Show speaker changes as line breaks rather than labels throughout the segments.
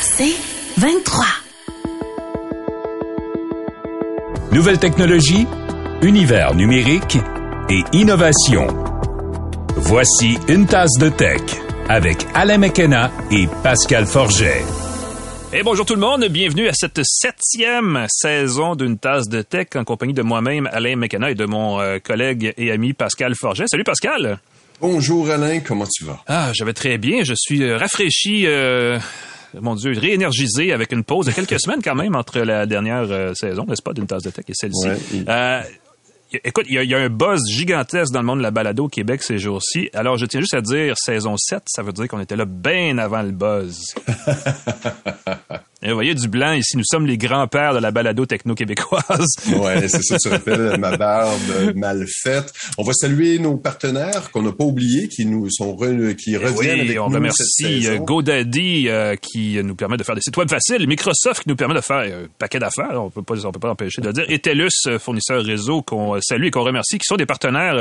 C'est 23.
Nouvelle technologie, univers numérique et innovation. Voici une tasse de tech avec Alain McKenna et Pascal Forget.
Et bonjour tout le monde, bienvenue à cette septième saison d'une tasse de tech en compagnie de moi-même, Alain McKenna, et de mon euh, collègue et ami Pascal Forget. Salut Pascal!
Bonjour Alain, comment tu vas?
Ah, je vais très bien, je suis euh, rafraîchi... Euh, mon Dieu, réénergisé avec une pause de quelques semaines quand même entre la dernière saison, n'est-ce pas, d'une tasse de tech et celle-ci. Écoute, il y, a un buzz gigantesque dans le monde de la balado au Québec ces jours-ci. Alors, je tiens juste à dire saison 7, ça veut dire qu'on était là bien avant le buzz. Et vous voyez du blanc ici, nous sommes les grands-pères de la balado techno-québécoise.
ouais, c'est ça, tu rappelles ma barbe mal faite. On va saluer nos partenaires qu'on n'a pas oubliés, qui nous sont qui eh reviennent avec
on
nous
remercie euh, GoDaddy euh, qui nous permet de faire des sites web faciles, Microsoft qui nous permet de faire un paquet d'affaires, on peut pas on peut pas empêcher de le dire, et TELUS, euh, fournisseur réseau qu'on salue et qu'on remercie, qui sont des partenaires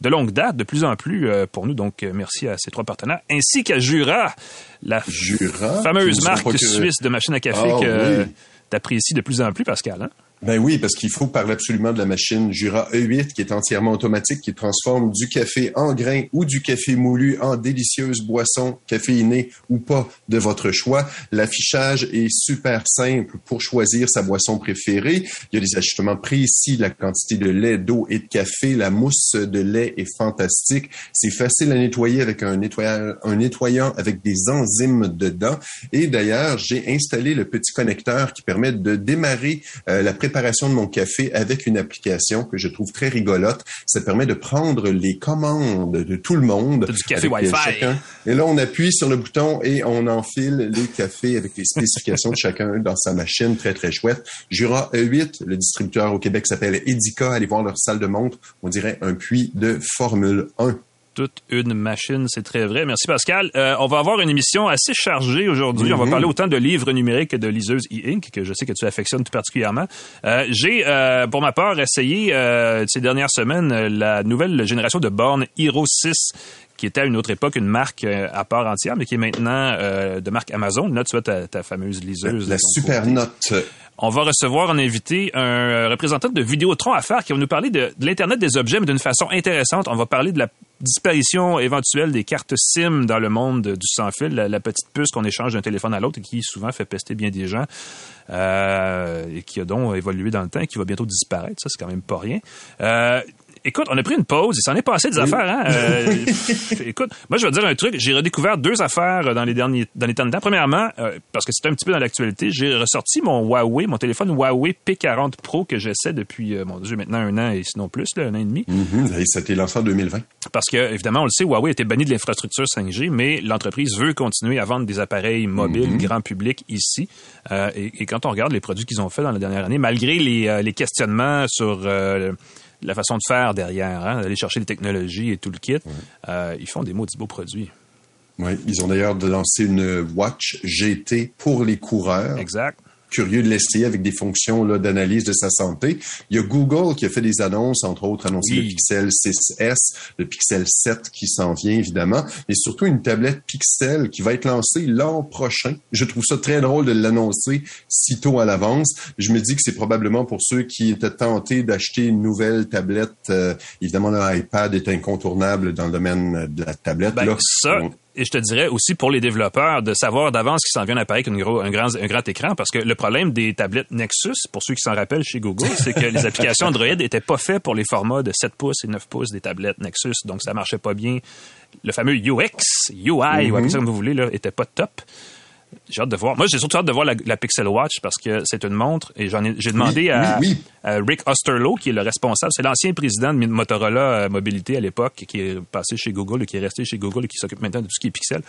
de longue date, de plus en plus pour nous. Donc merci à ces trois partenaires, ainsi qu'à Jura, la fameuse marque suisse de machines à café ah que tu apprécies de plus en plus, Pascal. Hein?
Ben oui, parce qu'il faut parler absolument de la machine Jura E8 qui est entièrement automatique, qui transforme du café en grain ou du café moulu en délicieuse boisson caféinée ou pas de votre choix. L'affichage est super simple pour choisir sa boisson préférée. Il y a des ajustements précis, la quantité de lait, d'eau et de café. La mousse de lait est fantastique. C'est facile à nettoyer avec un nettoyant, avec des enzymes dedans. Et d'ailleurs, j'ai installé le petit connecteur qui permet de démarrer euh, la préparation préparation de mon café avec une application que je trouve très rigolote. Ça permet de prendre les commandes de tout le monde.
Du café Wi-Fi.
Et là, on appuie sur le bouton et on enfile les cafés avec les spécifications de chacun dans sa machine. Très, très chouette. Jura E8, le distributeur au Québec s'appelle Edica. Allez voir leur salle de montre. On dirait un puits de Formule 1
toute une machine, c'est très vrai. Merci Pascal. Euh, on va avoir une émission assez chargée aujourd'hui. On va mhm. parler autant de livres numériques que de liseuses e-ink, que je sais que tu affectionnes tout particulièrement. Euh, j'ai, euh, pour ma part, essayé ces dernières semaines la nouvelle génération de bornes Hero 6 qui était à une autre époque une marque à part entière, mais qui est maintenant de marque Amazon. Là, tu vois ta, ta fameuse liseuse.
La, super note.
On va recevoir en invité un représentant de Vidéotron à faire qui va nous parler de, de l'Internet des objets, mais d'une façon intéressante. On va parler de la disparition éventuelle des cartes SIM dans le monde du sans-fil, la, petite puce qu'on échange d'un téléphone à l'autre et qui souvent fait pester bien des gens euh, et qui a donc évolué dans le temps et qui va bientôt disparaître. Ça, c'est quand même pas rien. Euh, écoute, on a pris une pause. Il s'en est passé des affaires. Hein? Euh, écoute, moi, je vais te dire un truc. J'ai redécouvert deux affaires dans les derniers dans les temps de temps. Premièrement, euh, parce que c'est un petit peu dans l'actualité, j'ai ressorti mon Huawei, mon téléphone Huawei P40 Pro que j'essaie depuis, euh, mon Dieu, maintenant un an et sinon plus, là, un an et demi.
Mm-hmm. ça a été lancé en 2020.
Parce que, évidemment, on le sait, Huawei était banni de l'infrastructure 5G, mais l'entreprise veut continuer à vendre des appareils mobiles mm-hmm. grand public ici. Et, et, quand on regarde les produits qu'ils ont fait dans la dernière année, malgré les, les questionnements sur la façon de faire derrière, hein, d'aller chercher les technologies et tout le kit. Euh, ils font des maudits beaux produits.
Oui, ils ont d'ailleurs lancé une Watch GT pour les coureurs.
Exact
curieux de l'essayer avec des fonctions d'analyse de sa santé. Il y a Google qui a fait des annonces, entre autres annoncé le Pixel 6S, le Pixel 7 qui s'en vient évidemment, et surtout une tablette Pixel qui va être lancée l'an prochain. Je trouve ça très drôle de l'annoncer si tôt à l'avance. Je me dis que c'est probablement pour ceux qui étaient tentés d'acheter une nouvelle tablette. Euh, évidemment, l'iPad est incontournable dans le domaine de la tablette.
Ben, ça, et je te dirais aussi pour les développeurs de savoir d'avance qu'il s'en vient appareil avec gros, un, grand, un grand écran parce que le problème des tablettes Nexus, pour ceux qui s'en rappellent chez Google, c'est que les applications Android n'étaient pas faites pour les formats de 7 pouces et 9 pouces des tablettes Nexus. Donc, ça marchait pas bien. Le fameux UX, UI, ou -hmm. comme vous voulez, là, était pas top. J'ai hâte de voir. Moi, j'ai surtout hâte de voir la, Pixel Watch parce que c'est une montre et j'en ai, j'ai demandé à, Rick Osterloh, qui est le responsable, c'est l'ancien président de Motorola euh, Mobilité à l'époque, qui est passé chez Google et qui est resté chez Google et qui s'occupe maintenant de tout ce qui est Pixel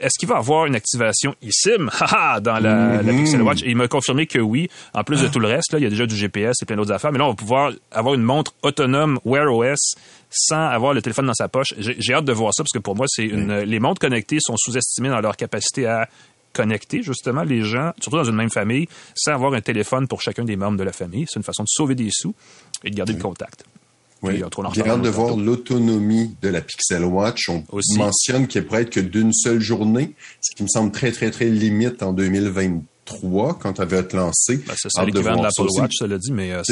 est-ce qu'il va avoir une activation eSIM? Dans la, mm-hmm. Pixel Watch? Et il m'a confirmé que oui. En plus de tout le reste, là, il y a déjà du GPS et plein d'autres affaires. Mais là, on va pouvoir avoir une montre autonome Wear OS sans avoir le téléphone dans sa poche. J'ai hâte de voir ça parce que pour moi, c'est une, les montres connectées sont sous-estimées dans leur capacité à connecter justement les gens, surtout dans une même famille, sans avoir un téléphone pour chacun des membres de la famille. C'est une façon de sauver des sous et de garder le contact.
Oui. J'ai hâte de voir l'autonomie de la Pixel Watch. On mentionne qu'elle pourrait être que d'une seule journée, ce qui me semble très, très, très limite en 2023 quand elle va être lancée.
Ben, c'est l'équivalent de l'Apple Watch, cela dit, mais... Euh,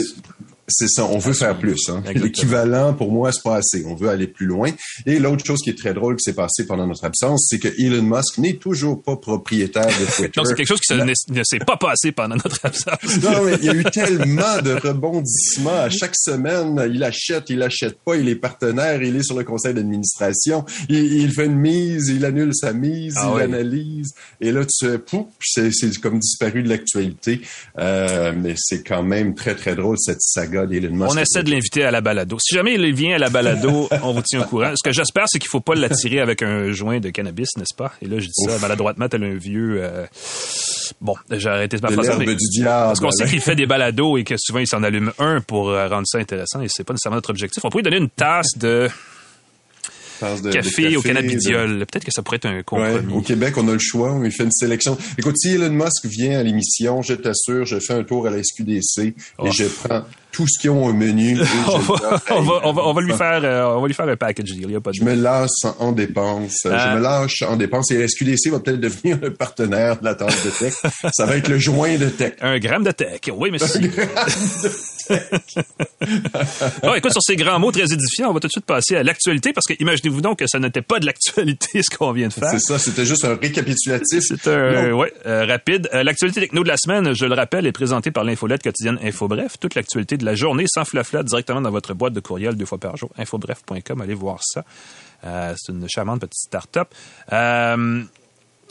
c'est ça, on veut faire plus. Hein. L'équivalent, pour moi, c'est pas assez. On veut aller plus loin. Et l'autre chose qui est très drôle qui s'est passé pendant notre absence, c'est que Elon Musk n'est toujours pas propriétaire de Twitter.
C'est quelque chose qui ne s'est pas passé pendant notre absence.
non, mais il y a eu tellement de rebondissements à chaque semaine. Il achète, il achète pas, il est partenaire, il est sur le conseil d'administration, il, fait une mise, il annule sa mise, ah il analyse. Et là, tu pouf, c'est comme disparu de l'actualité. Euh, mais c'est quand même très, très drôle, cette saga
on essaie de l'inviter à la balado. Si jamais il vient à la balado, on vous tient au courant. Ce que j'espère, c'est qu'il faut pas l'attirer avec un joint de cannabis, n'est-ce pas? Et là, je dis ça maladroitement, tel un vieux... Euh, bon, j'ai arrêté ma phrase. Parce qu'on sait qu'il fait des balados et que souvent, il s'en allume un pour euh, rendre ça intéressant et c'est pas nécessairement notre objectif. On pourrait donner une tasse de café, au cannabidiol. Peut-être que ça pourrait être un compromis.
au Québec, on a le choix. On fait une sélection. Écoute, si Elon Musk vient à l'émission, je t'assure, je fais un tour à la SQDC et oh. je prends tout ce qu'ils ont au menu.
on, va, on, va, lui faire, euh, on va lui faire un package deal. Y a pas de
je me lâche en dépenses. Je ah. me lâche en dépenses et la SQDC va peut-être devenir le partenaire de la tente de tech. ça va être le joint de tech.
Un gramme de tech. Oui, monsieur. Un gramme de tech. bon, écoute, sur ces grands mots très édifiants, on va tout de suite passer à l'actualité parce que imaginez-vous donc que ça n'était pas de l'actualité ce qu'on vient de faire.
C'est ça, c'était juste un récapitulatif.
C'est un, ouais, euh, rapide. Euh, l'actualité techno de la semaine, je le rappelle, est présentée par l'infolette quotidienne InfoBref. Toute l'actualité de la journée sans flafla directement dans votre boîte de courriel deux fois par jour. Infobref.com, allez voir ça. Euh, c'est une charmante petite start-up.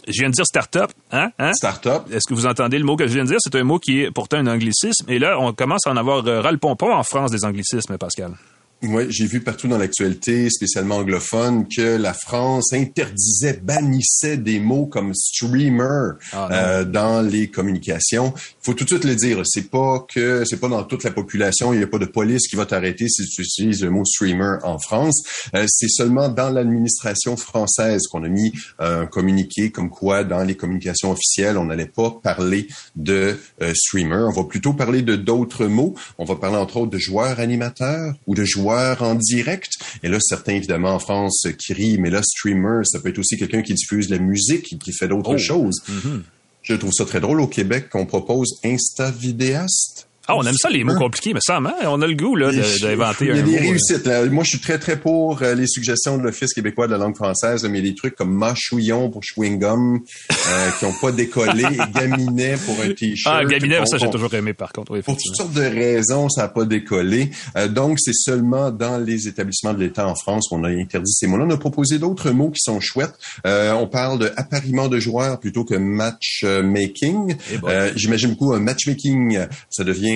Je viens de dire start-up, hein? hein?
Start-up.
Est-ce que vous entendez le mot que je viens de dire? C'est un mot qui est pourtant un anglicisme. Et là, on commence à en avoir ras le pompon en France des anglicismes, Pascal.
Oui, j'ai vu partout dans l'actualité, spécialement anglophone, que la France interdisait, bannissait des mots comme streamer ah, euh, dans les communications. Il faut tout de suite le dire, c'est pas que c'est pas dans toute la population, il n'y a pas de police qui va t'arrêter si tu utilises le mot streamer en France. Euh, c'est seulement dans l'administration française qu'on a mis un communiqué comme quoi dans les communications officielles, on n'allait pas parler de euh, streamer. On va plutôt parler de d'autres mots. On va parler entre autres de joueurs animateurs ou de joueurs en direct. Et là, certains, évidemment, en France, qui rient, mais là, streamer, ça peut être aussi quelqu'un qui diffuse la musique, qui fait d'autres oh. choses. Mm-hmm. Je trouve ça très drôle au Québec qu'on propose Insta vidéaste.
Ah, on aime ça, les mots compliqués, mais ça, hein? on a le goût là, d'inventer un
Il y a des
euh.
réussites. Moi, je suis très, très pour euh, les suggestions de l'Office québécois de la langue française, mais des trucs comme mâchouillon pour chewing-gum euh, qui n'ont pas décollé et gaminet pour un T-shirt.
Ah, gaminet, ça, j'ai toujours aimé, par contre.
pour toutes sortes de raisons, ça n'a pas décollé. donc, c'est seulement dans les établissements de l'État en France qu'on a interdit ces mots-là. On a proposé d'autres mots qui sont chouettes. on parle de appariement de joueurs plutôt que matchmaking. Eh j'imagine beaucoup un matchmaking, ça devient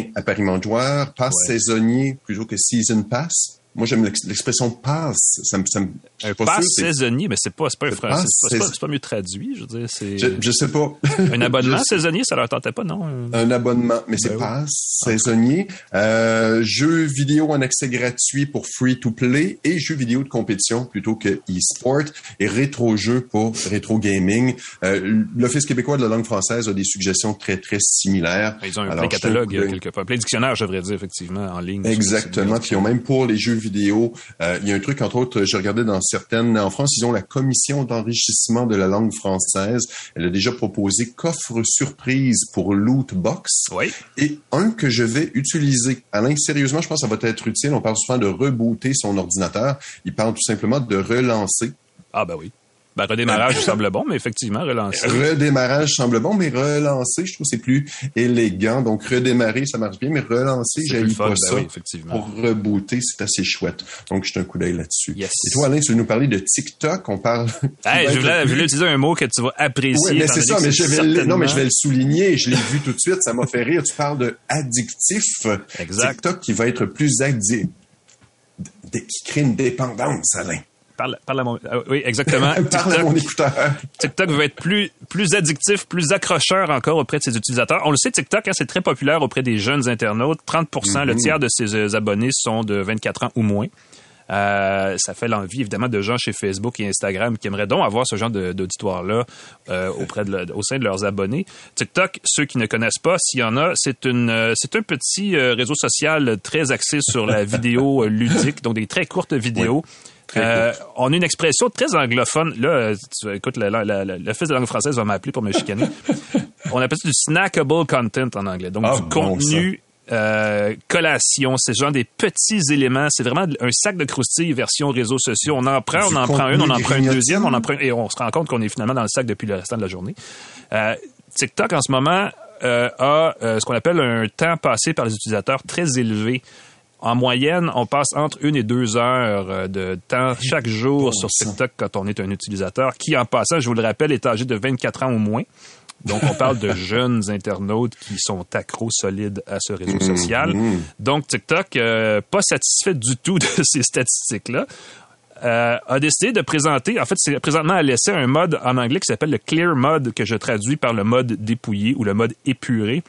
de joueur, passe saisonnier plutôt que season pass. Moi, j'aime l'expression pass. Ça me, ça me,
un pass saisonnier, mais c'est pas, c'est pas, c'est pas, pas, mieux traduit, je veux dire. C'est...
Je, sais pas.
un abonnement saisonnier, ça leur tentait pas, non?
Un abonnement, mais c'est ben pass saisonnier. Euh, jeux vidéo en accès gratuit pour free to play et jeux vidéo de compétition plutôt que e-sport et rétro-jeux pour rétro gaming. Euh, L'Office québécois de la langue française a des suggestions très, très similaires.
Ils ont un plein catalogue, quelque part. Plein dictionnaire, je devrais dire, effectivement, en ligne.
Exactement. Puis ils ont même pour les jeux vidéo. Euh, il y a un truc, entre autres, je regardais dans certaines... En France, ils ont la commission d'enrichissement de la langue française. Elle a déjà proposé coffre surprise pour loot box.
Oui.
Et un que je vais utiliser. Alain, sérieusement, je pense que ça va être utile. On parle souvent de rebooter son ordinateur. Il parle tout simplement de relancer.
Ah ben oui. Ben, redémarrage semble bon, mais effectivement, relancer.
Redémarrage semble bon, mais relancer, je trouve c'est plus élégant. Donc, redémarrer, ça marche bien, mais relancer, j'aime pas ben ça. Pour rebooter, c'est assez chouette. Donc, je un coup d'œil là-dessus.
Et
toi, Alain, tu veux nous parler de TikTok? On parle...
je, voulais, utiliser un mot que tu vas apprécier.
Oui, mais c'est ça, mais je vais le, non, mais je vais le souligner. Je l'ai vu tout de suite, ça m'a fait rire. Tu parles de addictif.
Exact.
TikTok qui va être plus addictif, qui crée une dépendance, Alain.
Parle, parle à mon, ah oui, exactement.
parle à mon écouteur.
TikTok va être plus, plus addictif, plus accrocheur encore auprès de ses utilisateurs. On le sait, TikTok, hein, c'est très populaire auprès des jeunes internautes. 30% le mm-hmm. tiers de ses euh, abonnés sont de 24 ans ou moins. Euh, ça fait l'envie, évidemment, de gens chez Facebook et Instagram qui aimeraient donc avoir ce genre d'auditoire-là euh, auprès de au sein de leurs abonnés. TikTok, ceux qui ne connaissent pas, s'il y en a, c'est une euh, c'est un petit euh, réseau social très axé sur la vidéo ludique, donc des très courtes vidéos. Euh, on a une expression très anglophone. Là, tu, écoute, fils de langue française va m'appeler pour me chicaner. on appelle ça du snackable content en anglais. Donc, ah, du contenu euh, collation, c'est genre des petits éléments. C'est vraiment un sac de croustilles version réseaux sociaux. On en prend, on en prend une, on en prend une deuxième, on en prend et on se rend compte qu'on est finalement dans le sac depuis le restant de la journée. Euh, TikTok en ce moment euh, a euh, ce qu'on appelle un temps passé par les utilisateurs très élevé. En moyenne, on passe entre une et deux heures euh, de temps chaque jour sur TikTok quand on est un utilisateur, qui en passant, je vous le rappelle, est âgé de 24 ans au moins. Donc, on parle de jeunes internautes qui sont accros solides à ce réseau mm-hmm. social. Donc, TikTok, euh, pas satisfait du tout de ces statistiques-là, euh, a décidé de présenter, en fait, c'est présentement à l'essai un mode en anglais qui s'appelle le Clear Mode, que je traduis par le mode dépouillé ou le mode épuré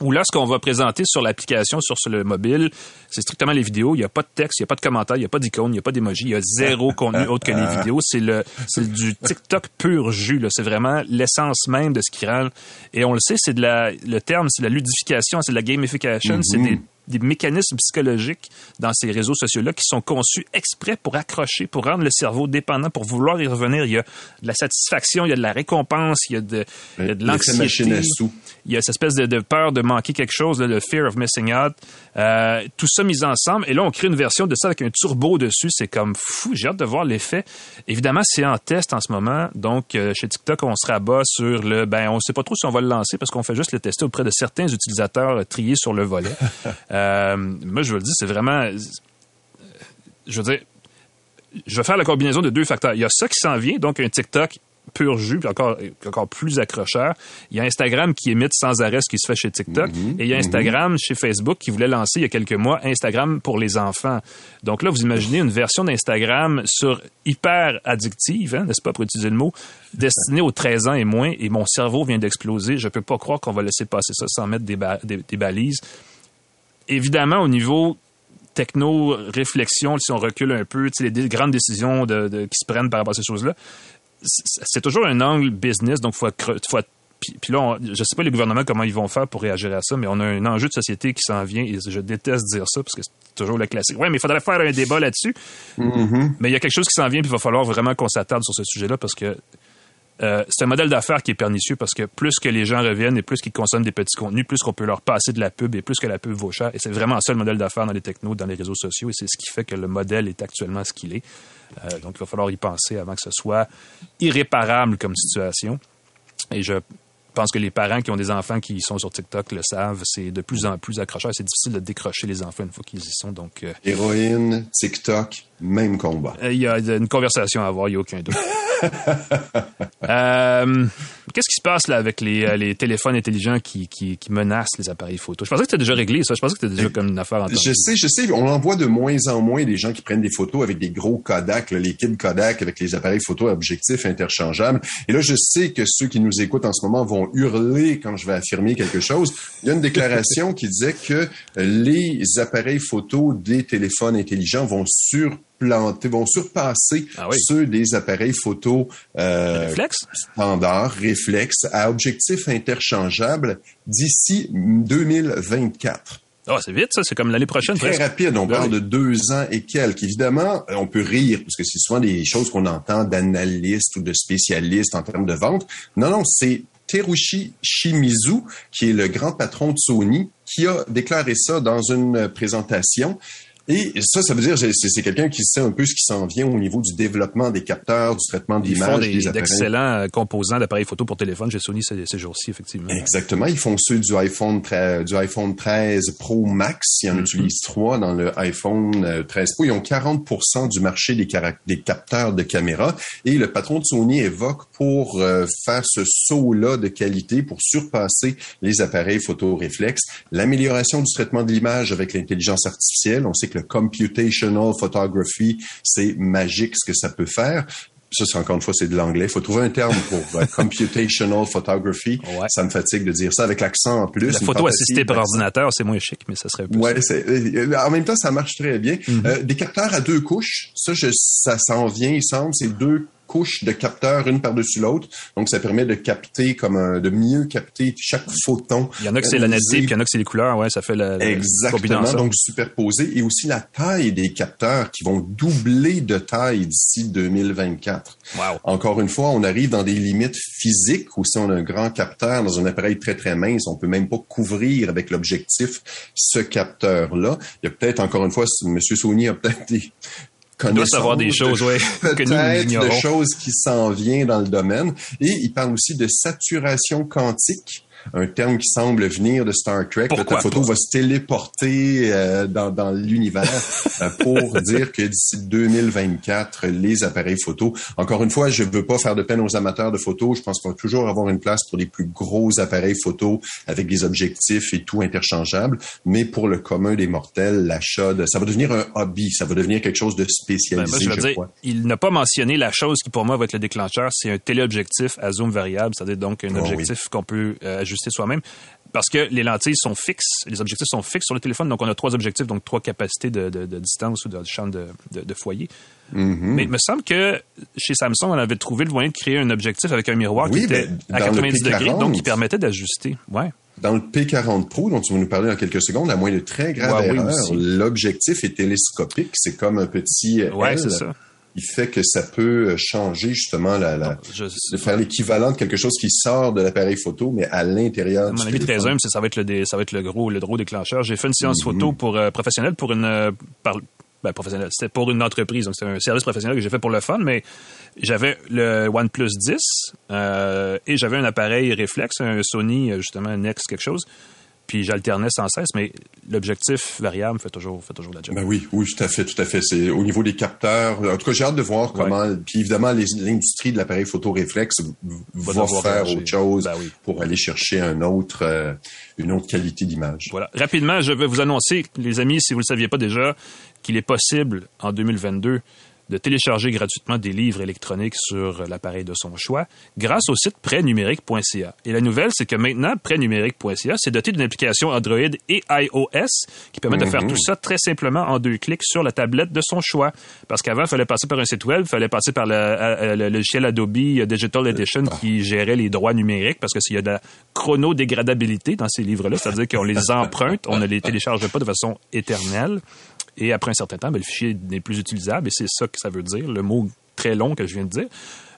où là, ce qu'on va présenter sur l'application, sur le mobile, c'est strictement les vidéos. Il n'y a pas de texte, il n'y a pas de commentaires, il n'y a pas d'icône, il n'y a pas d'emoji, il y a zéro contenu autre que les vidéos. C'est le, c'est du TikTok pur jus. C'est vraiment l'essence même de ce qui rend. Et on le sait, c'est de la, le terme, c'est la ludification, c'est de la gamification, c'est des des mécanismes psychologiques dans ces réseaux sociaux-là qui sont conçus exprès pour accrocher, pour rendre le cerveau dépendant, pour vouloir y revenir. Il y a de la satisfaction, il y a de la récompense, il y a de, de l'anxiété. Il y a cette espèce de, peur de manquer quelque chose, le fear of missing out. Euh, tout ça mis ensemble. Et là, on crée une version de ça avec un turbo dessus. C'est comme fou. J'ai hâte de voir l'effet. Évidemment, c'est en test en ce moment. Donc, euh, chez TikTok, on se rabat sur le, ben, on sait pas trop si on va le lancer parce qu'on fait juste le tester auprès de certains utilisateurs triés sur le volet. Euh, moi, je veux le dire, c'est vraiment. Je veux dire, je vais faire la combinaison de deux facteurs. Il y a ça qui s'en vient, donc un TikTok pur jus, encore, encore plus accrocheur. Il y a Instagram qui émite sans arrêt ce qui se fait chez TikTok. Mhm. et il y a mhm. Instagram chez Facebook qui voulait lancer il y a quelques mois Instagram pour les enfants. Donc là, vous imaginez une version d'Instagram sur hyper addictive, hein, n'est-ce pas, pour utiliser le mot, destinée aux 13 ans et moins, et mon cerveau vient d'exploser. Je peux pas croire qu'on va laisser passer ça sans mettre des, des balises évidemment, au niveau techno-réflexion, si on recule un peu, les grandes décisions de, qui se prennent par rapport à ces choses-là, c'est toujours un angle business, donc faut faut puis, là, je sais pas les gouvernements comment ils vont faire pour réagir à ça, mais on a un enjeu de société qui s'en vient et je déteste dire ça parce que c'est toujours le classique. Oui, mais il faudrait faire un débat là-dessus. Mm-hmm. Mais il y a quelque chose qui s'en vient puis il va falloir vraiment qu'on s'attarde sur ce sujet-là parce que euh, c'est un modèle d'affaires qui est pernicieux parce que plus que les gens reviennent et plus qu'ils consomment des petits contenus, plus qu'on peut leur passer de la pub et plus que la pub vaut cher. Et c'est vraiment ça le modèle d'affaires dans les technos, dans les réseaux sociaux et c'est ce qui fait que le modèle est actuellement ce qu'il est. Euh, donc il va falloir y penser avant que ce soit irréparable comme situation. Et je pense que les parents qui ont des enfants qui sont sur TikTok le savent. C'est de plus en plus accrocheur. C'est difficile de décrocher les enfants une fois qu'ils y sont. Donc, euh,
Héroïne, TikTok, même combat.
Il y a une conversation à avoir, il n'y a aucun doute. Euh, qu'est-ce qui se passe là avec les, euh, les téléphones intelligents qui, qui, qui, menacent les appareils photo? Je pensais que c'était déjà réglé, ça. Je pensais que c'était déjà comme une affaire en
Je sais, je sais. On en voit de moins en moins des gens qui prennent des photos avec des gros Kodak, les kids Kodak avec les appareils photo à objectifs interchangeables. Et là, je sais que ceux qui nous écoutent en ce moment vont hurler quand je vais affirmer quelque chose. Il y a une déclaration qui disait que les appareils photo des téléphones intelligents vont sur planter, vont surpasser ah ceux des appareils photo
euh,
standard, réflexe, à objectif interchangeable d'ici 2024.
Ah, c'est vite, ça. C'est comme l'année prochaine.
Très rapide. On parle de deux ans et quelques. Évidemment, on peut rire parce que c'est souvent des choses qu'on entend d'analystes ou de spécialistes en termes de vente. Non, non, c'est Terushi Shimizu, qui est le grand patron de Sony, qui a déclaré ça dans une présentation. Et ça, ça veut dire c'est quelqu'un qui sait un peu ce qui s'en vient au niveau du développement des capteurs, du traitement d'images,
des, des d'excellents euh, composants d'appareils photo pour téléphone chez Sony ces, ces jours-ci, effectivement.
Exactement. Ils font ceux du iPhone, 13, du iPhone 13 Pro Max. Ils en mm-hmm. utilisent trois dans le iPhone 13 euh, Pro. Ils ont 40 du marché des, des capteurs de caméra. Et le patron de Sony évoque pour euh, faire ce saut-là de qualité, pour surpasser les appareils photo réflexes, l'amélioration du traitement de l'image avec l'intelligence artificielle. On sait que le computational photography, c'est magique ce que ça peut faire ça, c'est encore une fois, c'est de l'anglais. Il faut trouver un terme pour euh, computational photography. Ça me fatigue de dire ça avec l'accent en plus.
La photo assistée par ordinateur, c'est moins chic, mais ça serait plus.
Ouais, euh, en même temps, ça marche très bien. Mm-hmm. des capteurs à deux couches, ça, je, ça s'en vient, il semble. C'est deux couches de capteurs une par-dessus l'autre. Donc, ça permet de capter comme un, de mieux capter chaque photon.
Il y en a que c'est la net il y en a que c'est les couleurs, ouais, ça fait la,
Exactement, donc superposé. Et aussi la taille des capteurs qui vont doubler de taille d'ici 2024.
Wow.
Encore une fois, on arrive dans des limites physiques où si on a un grand capteur dans un appareil très, très mince, on peut même pas couvrir avec l'objectif ce capteur-là. Il y a peut-être, encore une fois, M. Sony a peut-être des,
il doit savoir des choses, ouais,
que nous de choses qui s'en viennent dans le domaine. Et il parle aussi de saturation quantique un terme qui semble venir de Star Trek.
Pourquoi
ta photo va se téléporter euh, dans, dans l'univers euh, pour dire que d'ici 2024, les appareils photo. Encore une fois, je veux pas faire de peine aux amateurs de photos. Je pense qu'on va toujours avoir une place pour les plus gros appareils photo avec des objectifs et tout interchangeable. Mais pour le commun des mortels, l'achat de, ça va devenir un hobby. Ça va devenir quelque chose de spécialisé. Ben, je, crois.
Il n'a pas mentionné la chose qui pour moi va être le déclencheur. C'est un téléobjectif à zoom variable, c'est-à-dire donc un oh objectif qu'on peut euh, ajuster soi-même. Parce que les lentilles sont fixes, les objectifs sont fixes sur le téléphone, donc on a trois objectifs, donc trois capacités de, distance ou de champ de, foyer. Mm-hmm. Mais il me semble que chez Samsung, on avait trouvé le moyen de créer un objectif avec un miroir qui était ben, à 90 degrés, donc qui permettait d'ajuster. Ouais.
Dans le P40 Pro, dont tu vas nous parler dans quelques secondes, à moins de très grave erreurs, l'objectif est télescopique. C'est comme un petit
ouais, c'est ça
il fait que ça peut changer justement la, la de faire l'équivalent de quelque chose qui sort de l'appareil photo, mais à l'intérieur.
Mon avis, très humble, ça va être le ça va être le gros le gros déclencheur. J'ai fait une séance mhm. photo pour euh, professionnelle pour une euh, par, ben, professionnel, c'était pour une entreprise, donc c'est un service professionnel que j'ai fait pour le fun, mais j'avais le OnePlus 10 euh, et j'avais un appareil réflexe, un Sony justement Nex quelque chose puis j'alternais sans cesse, mais l'objectif variable fait toujours, fait toujours la job.
Ben oui, oui, tout à fait, tout à fait. C'est au niveau des capteurs. En tout cas, j'ai hâte de voir comment. Puis évidemment, l'industrie de l'appareil photo réflexe va, faire autre chose ben pour aller chercher un autre, euh, une autre qualité d'image.
Voilà. Rapidement, je vais vous annoncer, les amis, si vous ne le saviez pas déjà, qu'il est possible en 2022 de télécharger gratuitement des livres électroniques sur l'appareil de son choix grâce au site prêtnumérique.ca. Et la nouvelle, c'est que maintenant, prêtnumérique.ca s'est doté d'une application Android et iOS qui permet de faire mhm. tout ça très simplement en deux clics sur la tablette de son choix. Parce qu'avant, il fallait passer par un site web, il fallait passer par le, logiciel Adobe Digital Edition qui gérait les droits numériques parce que s'il y a de la chronodégradabilité dans ces livres-là, c'est-à-dire qu'on les emprunte, on ne les télécharge pas de façon éternelle. Et après un certain temps, ben, le fichier n'est plus utilisable et c'est ça que ça veut dire, le mot très long que je viens de dire.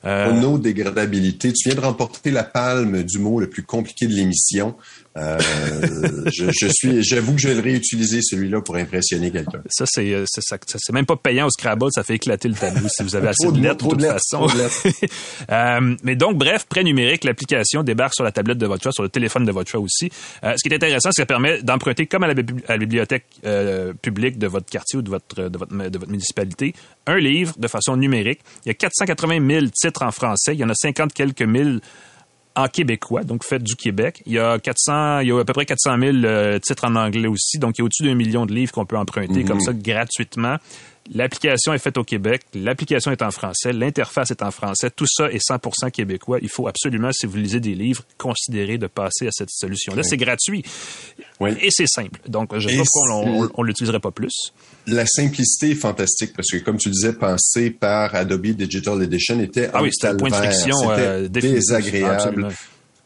Euh, dégradabilité. Tu viens de remporter la palme du mot le plus compliqué de l'émission. Euh, je, suis, j'avoue que je vais le réutiliser celui-là pour impressionner quelqu'un.
Ça c'est, euh, c'est, même pas payant au Scrabble, ça fait éclater le tableau si vous avez assez de lettres de toute façon. euh, mais donc bref, prêt numérique, l'application débarque sur la tablette de votre choix, sur le téléphone de votre choix aussi. Euh, ce qui est intéressant, c'est que ça permet d'emprunter comme à la, à la bibliothèque euh, publique de votre quartier ou de votre, de votre de votre municipalité un livre de façon numérique. Il y a 480 000 titres en français, il y en a 50 quelques mille en québécois, donc fait du Québec. Il y a 400, il y a à peu près 400 000 euh, titres en anglais aussi, donc il y a au-dessus d'un million de livres qu'on peut emprunter comme mhm. ça gratuitement. L'application est faite au Québec, l'application est en français, l'interface est en français, tout ça est 100% québécois. Il faut absolument, si vous lisez des livres, considérer de passer à cette solution-là. C'est gratuit et c'est simple. Donc, je ne sais pas pourquoi on, ne l'utiliserait pas plus.
La simplicité est fantastique parce que, comme tu disais, penser par Adobe Digital Edition était
ah oui, un point de friction euh,
désagréable.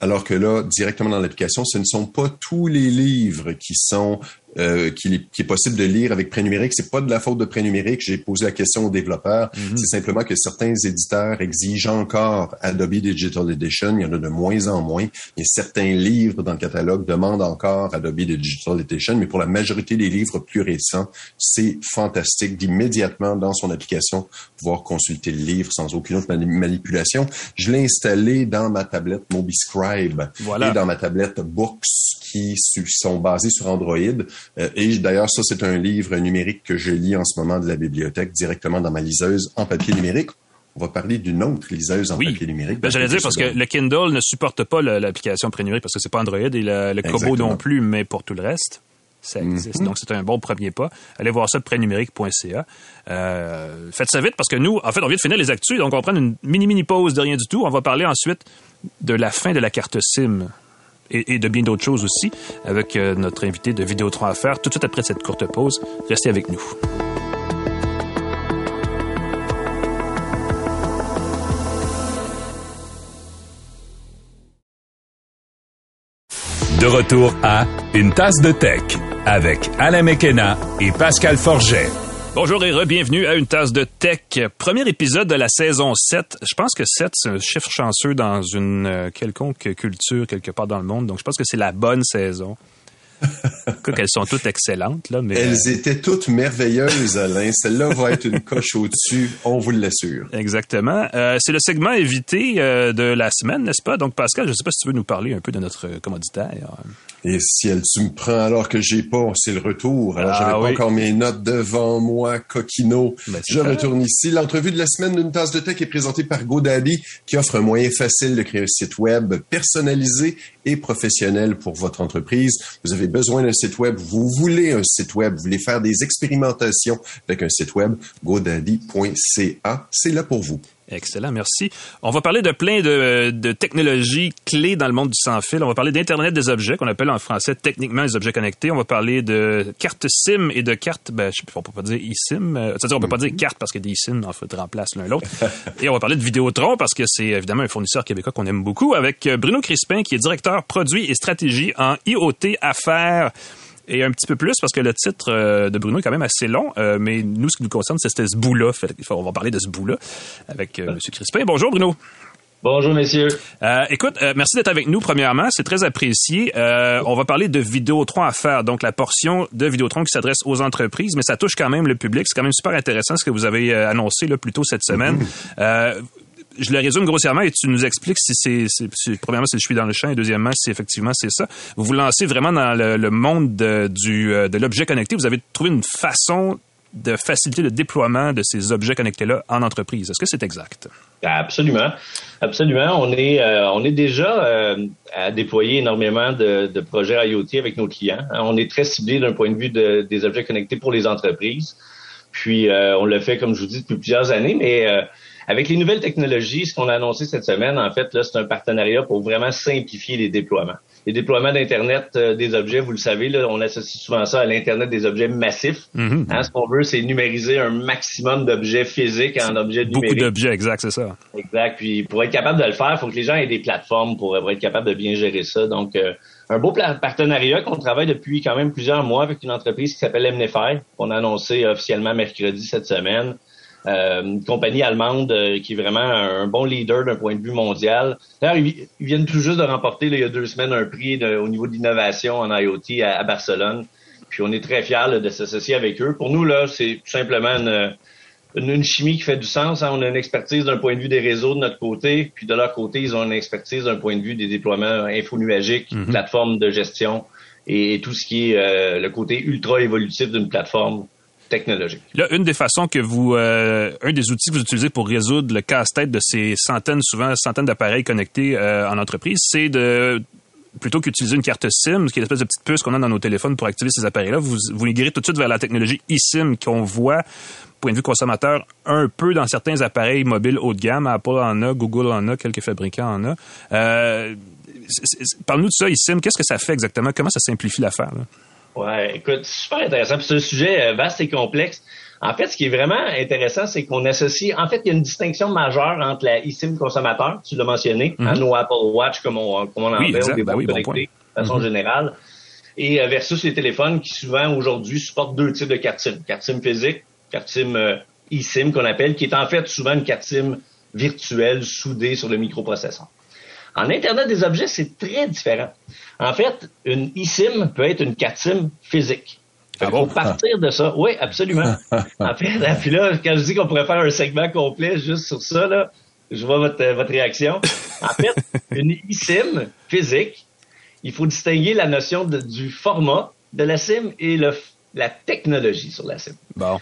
Alors que là, directement dans l'application, ce ne sont pas tous les livres qui sont euh, qui, est possible de lire avec prénumérique. C'est pas de la faute de prénumérique. J'ai posé la question aux développeurs. Mhm. C'est simplement que certains éditeurs exigent encore Adobe Digital Edition. Il y en a de moins en moins. Et certains livres dans le catalogue demandent encore Adobe Digital Edition. Mais pour la majorité des livres plus récents, c'est fantastique d'immédiatement dans son application pouvoir consulter le livre sans aucune autre manipulation. Je l'ai installé dans ma tablette MobiScribe et dans ma tablette Books qui sont basés sur Android. Euh, et d'ailleurs, ça, c'est un livre numérique que je lis en ce moment de la bibliothèque directement dans ma liseuse en papier numérique. On va parler d'une autre liseuse en papier numérique.
Ben, J'allais dire parce que le Kindle ne supporte pas l'application prénumérique parce que c'est pas Android et le, Kobo non plus, mais pour tout le reste. Ça existe. Donc, c'est un bon premier pas. Allez voir ça prénumérique.ca. Euh, faites ça vite parce que nous, en fait, on vient de finir les actus, donc on va prendre une mini-mini pause de rien du tout. On va parler ensuite de la fin de la carte SIM et, de bien d'autres choses aussi avec euh, notre invité de Vidéotron à faire tout de suite après cette courte pause. Restez avec nous.
De retour à Une tasse de tech avec Alain Mekena et Pascal Forget.
Bonjour et re-bienvenue à une tasse de tech. Premier épisode de la saison 7. Je pense que 7, c'est un chiffre chanceux dans une euh, quelconque culture quelque part dans le monde. Donc, je pense que c'est la bonne saison. qu'elles sont toutes excellentes, là, mais...
Elles étaient toutes merveilleuses, Alain. Celle-là va être une coche au-dessus, on vous l'assure.
Exactement. Euh, c'est le segment évité euh, de la semaine, n'est-ce pas? Donc, Pascal, je ne sais pas si tu veux nous parler un peu de notre commoditaire.
Et si elle, tu me prends alors que j'ai pas, c'est le retour. Alors, j'avais ah pas encore mes notes devant moi, coquino. Ben, je retourne ici. L'entrevue de la semaine d'une tasse de tech est présentée par GoDaddy, qui offre un moyen facile de créer un site web personnalisé et professionnel pour votre entreprise. Vous avez besoin d'un site web, vous voulez un site web, vous voulez faire des expérimentations avec un site web, godaddy.ca, c'est là pour vous.
Excellent, merci. On va parler de plein de, technologies clés dans le monde du sans-fil. On va parler d'Internet des objets, qu'on appelle en français techniquement les objets connectés. On va parler de cartes SIM et de cartes, ben, je on peut pas dire eSIM. Euh, c'est-à-dire, on peut pas dire carte parce que des SIM, en fait, remplacent l'un l'autre. et on va parler de Vidéotron parce que c'est évidemment un fournisseur québécois qu'on aime beaucoup avec euh, Bruno Crispin qui est directeur produit et stratégie en IoT affaires et un petit peu plus parce que le titre euh, de Bruno est quand même assez long, euh, mais nous, ce qui nous concerne, c'est ce bout-là. On va parler de ce bout-là avec euh, M. Crispin. Bonjour, Bruno.
Bonjour, messieurs.
écoute, merci d'être avec nous, premièrement. C'est très apprécié. on va parler de Vidéotron à faire, donc la portion de Vidéotron qui s'adresse aux entreprises, mais ça touche quand même le public. C'est quand même super intéressant ce que vous avez annoncé là, plus tôt cette semaine. Je le résume grossièrement et tu nous expliques si c'est, premièrement, si je suis dans le champ et deuxièmement, si effectivement c'est ça. Vous vous lancez vraiment dans le, monde de, du, euh, de l'objet connecté. Vous avez trouvé une façon de faciliter le déploiement de ces objets connectés-là en entreprise. Est-ce que c'est exact?
Absolument. Absolument. On est, euh, on est déjà euh, à déployer énormément de, projets IoT avec nos clients. On est très ciblé d'un point de vue de, des objets connectés pour les entreprises. Puis, on le fait, comme je vous dis, depuis plusieurs années, mais avec les nouvelles technologies, ce qu'on a annoncé cette semaine, en fait, là, c'est un partenariat pour vraiment simplifier les déploiements. Les déploiements d'Internet euh, des objets, vous le savez, là, on associe souvent ça à l'Internet des objets massifs. Mm-hmm. Hein, ce qu'on veut, c'est numériser un maximum d'objets physiques en objets numériques.
Beaucoup d'objets, exact, c'est ça.
Exact. Puis pour être capable de le faire, il faut que les gens aient des plateformes pour, être capable de bien gérer ça. Donc, euh, un beau partenariat qu'on travaille depuis quand même plusieurs mois avec une entreprise qui s'appelle MNFI, qu'on a annoncé officiellement mercredi cette semaine. Euh, une compagnie allemande euh, qui est vraiment un bon leader d'un point de vue mondial. D'ailleurs, ils, viennent tout juste de remporter il y a deux semaines un prix au niveau de l'innovation en IoT à, Barcelone. Puis on est très fiers de s'associer avec eux. Pour nous, là, c'est tout simplement une, une, chimie qui fait du sens. Hein. On a une expertise d'un point de vue des réseaux de notre côté, puis de leur côté, ils ont une expertise d'un point de vue des déploiements infonuagiques, mm plateformes de gestion et, tout ce qui est euh, le côté ultra évolutif d'une plateforme technologique.
Là, une des façons que vous, euh, un des outils que vous utilisez pour résoudre le casse-tête de ces centaines, souvent centaines d'appareils connectés euh, en entreprise, c'est de plutôt qu'utiliser une carte SIM, qui est l'espèce de petite puce qu'on a dans nos téléphones pour activer ces appareils-là, vous, vous guérez tout de suite vers la technologie eSIM qu'on voit, point de vue consommateur, un peu dans certains appareils mobiles haut de gamme. Apple en a, Google en a, quelques fabricants en a. Euh, Parle-nous de ça, eSIM. Qu'est-ce que ça fait exactement? Comment ça simplifie l'affaire?
Ouais, écoute, super intéressant. C'est un sujet euh, vaste et complexe. En fait, ce qui est vraiment intéressant, c'est qu'on associe. En fait, il y a une distinction majeure entre la eSIM consommateur, tu l'as mentionné, mm nos Apple Watch, comme on, comme on en fait, ou des ben connectés de façon mm-hmm. générale, et euh, versus les téléphones qui souvent aujourd'hui supportent deux types de carte SIM. Carte SIM physique, carte SIM euh, eSIM qu'on appelle, qui est en fait souvent une carte SIM virtuelle soudée sur le microprocesseur. En Internet des objets, c'est très différent. En fait, une eSIM peut être une carte SIM physique. Ah bon? partir de ça, oui, absolument. en fait, puis là, quand je dis qu'on pourrait faire un segment complet juste sur ça, là, je vois votre, votre réaction. En fait, une eSIM physique, il faut distinguer la notion du format de la SIM et le, la technologie sur la SIM.
Bon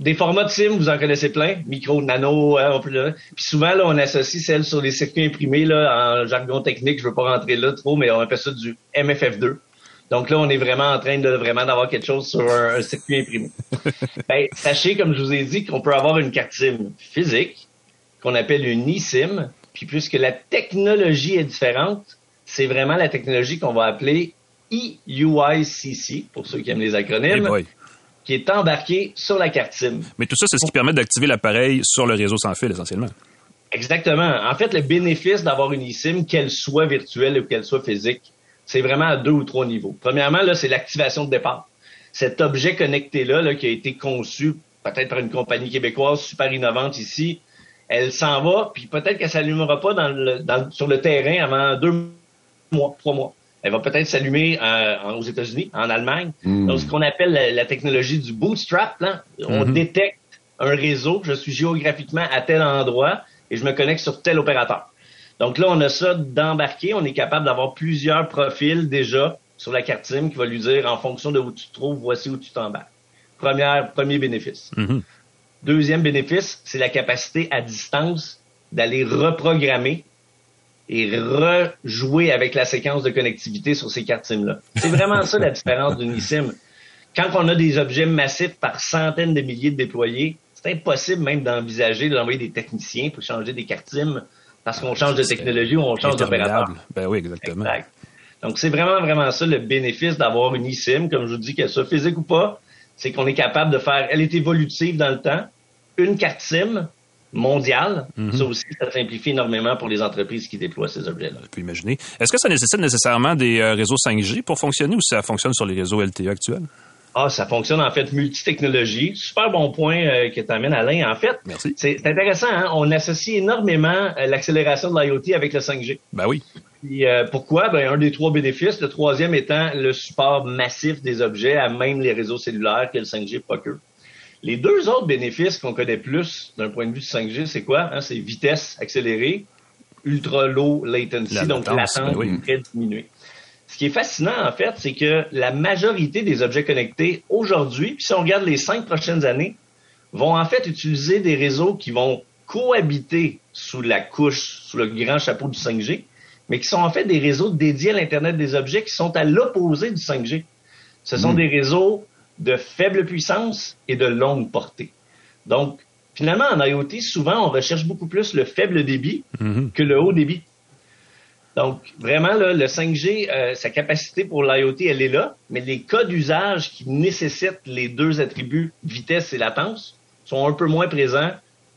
des formats de SIM, vous en connaissez plein, micro, nano, hein, puis souvent là, on associe celles sur les circuits imprimés là en jargon technique. Je veux pas rentrer là trop, mais on appelle ça du MFF2. Donc là, on est vraiment en train de vraiment d'avoir quelque chose sur un, circuit imprimé. ben, sachez, comme je vous ai dit, qu'on peut avoir une carte SIM physique, qu'on appelle une eSIM, puis puisque la technologie est différente, c'est vraiment la technologie qu'on va appeler EUICC, pour ceux qui aiment les acronymes, qui est embarquée sur la carte SIM.
Mais tout ça, c'est ce qui permet d'activer l'appareil sur le réseau sans fil, essentiellement.
Exactement. En fait, le bénéfice d'avoir une eSIM, qu'elle soit virtuelle ou qu'elle soit physique, c'est vraiment à deux ou trois niveaux. Premièrement, là, c'est l'activation de départ. Cet objet connecté-là, là, qui a été conçu peut-être par une compagnie québécoise super innovante ici, elle s'en va, puis peut-être qu'elle s'allumera pas dans sur le terrain avant deux mois, trois mois. Elle va peut-être s'allumer euh, aux États-Unis, en Allemagne. Hmm. Donc, ce qu'on appelle la, technologie du bootstrap, là, on hmm. détecte un réseau, je suis géographiquement à tel endroit et je me connecte sur tel opérateur. Donc là, on a ça d'embarquer. On est capable d'avoir plusieurs profils déjà sur la carte SIM qui va lui dire en fonction de où tu te trouves, voici où tu t'embarques. Première, premier bénéfice. Mm-hmm. Deuxième bénéfice, c'est la capacité à distance d'aller reprogrammer et rejouer avec la séquence de connectivité sur ces cartes SIM-là. C'est vraiment ça la différence d'une eSIM. Quand on a des objets massifs par centaines de milliers de déployés, c'est impossible même d'envisager d'envoyer des techniciens pour changer des cartes SIM parce qu'on change de technologie ou on change d'opérateur.
Ben oui, exactement.
Donc, c'est vraiment, vraiment ça le bénéfice d'avoir une eSIM, comme je vous dis, qu'elle soit physique ou pas, c'est qu'on est capable de faire, elle est évolutive dans le temps, une carte SIM mondiale. Mhm. Ça aussi, ça simplifie énormément pour les entreprises qui déploient ces objets-là.
Je peux imaginer. Est-ce que ça nécessite nécessairement des euh, réseaux 5G pour fonctionner ou ça fonctionne sur les réseaux LTE actuels?
Ah, ça fonctionne en fait multi-technologie. Super bon point euh, que tu amènes, Alain. En fait, c'est intéressant. Hein? On associe énormément euh, l'accélération de l'IoT avec le 5G.
Ben oui.
Euh, pourquoi? Ben, un des trois bénéfices. Le troisième étant le support massif des objets à même les réseaux cellulaires que le 5G procure. Les deux autres bénéfices qu'on connaît plus d'un point de vue du 5G, c'est quoi? Hein? C'est vitesse accélérée, ultra low latency, donc latence ben très diminuée. Ce qui est fascinant, en fait, c'est que la majorité des objets connectés aujourd'hui, puis si on regarde les cinq prochaines années, vont en fait utiliser des réseaux qui vont cohabiter sous la couche, sous le grand chapeau du 5G, mais qui sont en fait des réseaux dédiés à l'Internet des objets qui sont à l'opposé du 5G. Ce sont hmm. des réseaux de faible puissance et de longue portée. Donc, finalement, en IoT, souvent, on recherche beaucoup plus le faible débit hmm. que le haut débit. Donc, vraiment, là, le 5G, euh, sa capacité pour l'IoT, elle est là, mais les cas d'usage qui nécessitent les deux attributs, vitesse et latence, sont un peu moins présents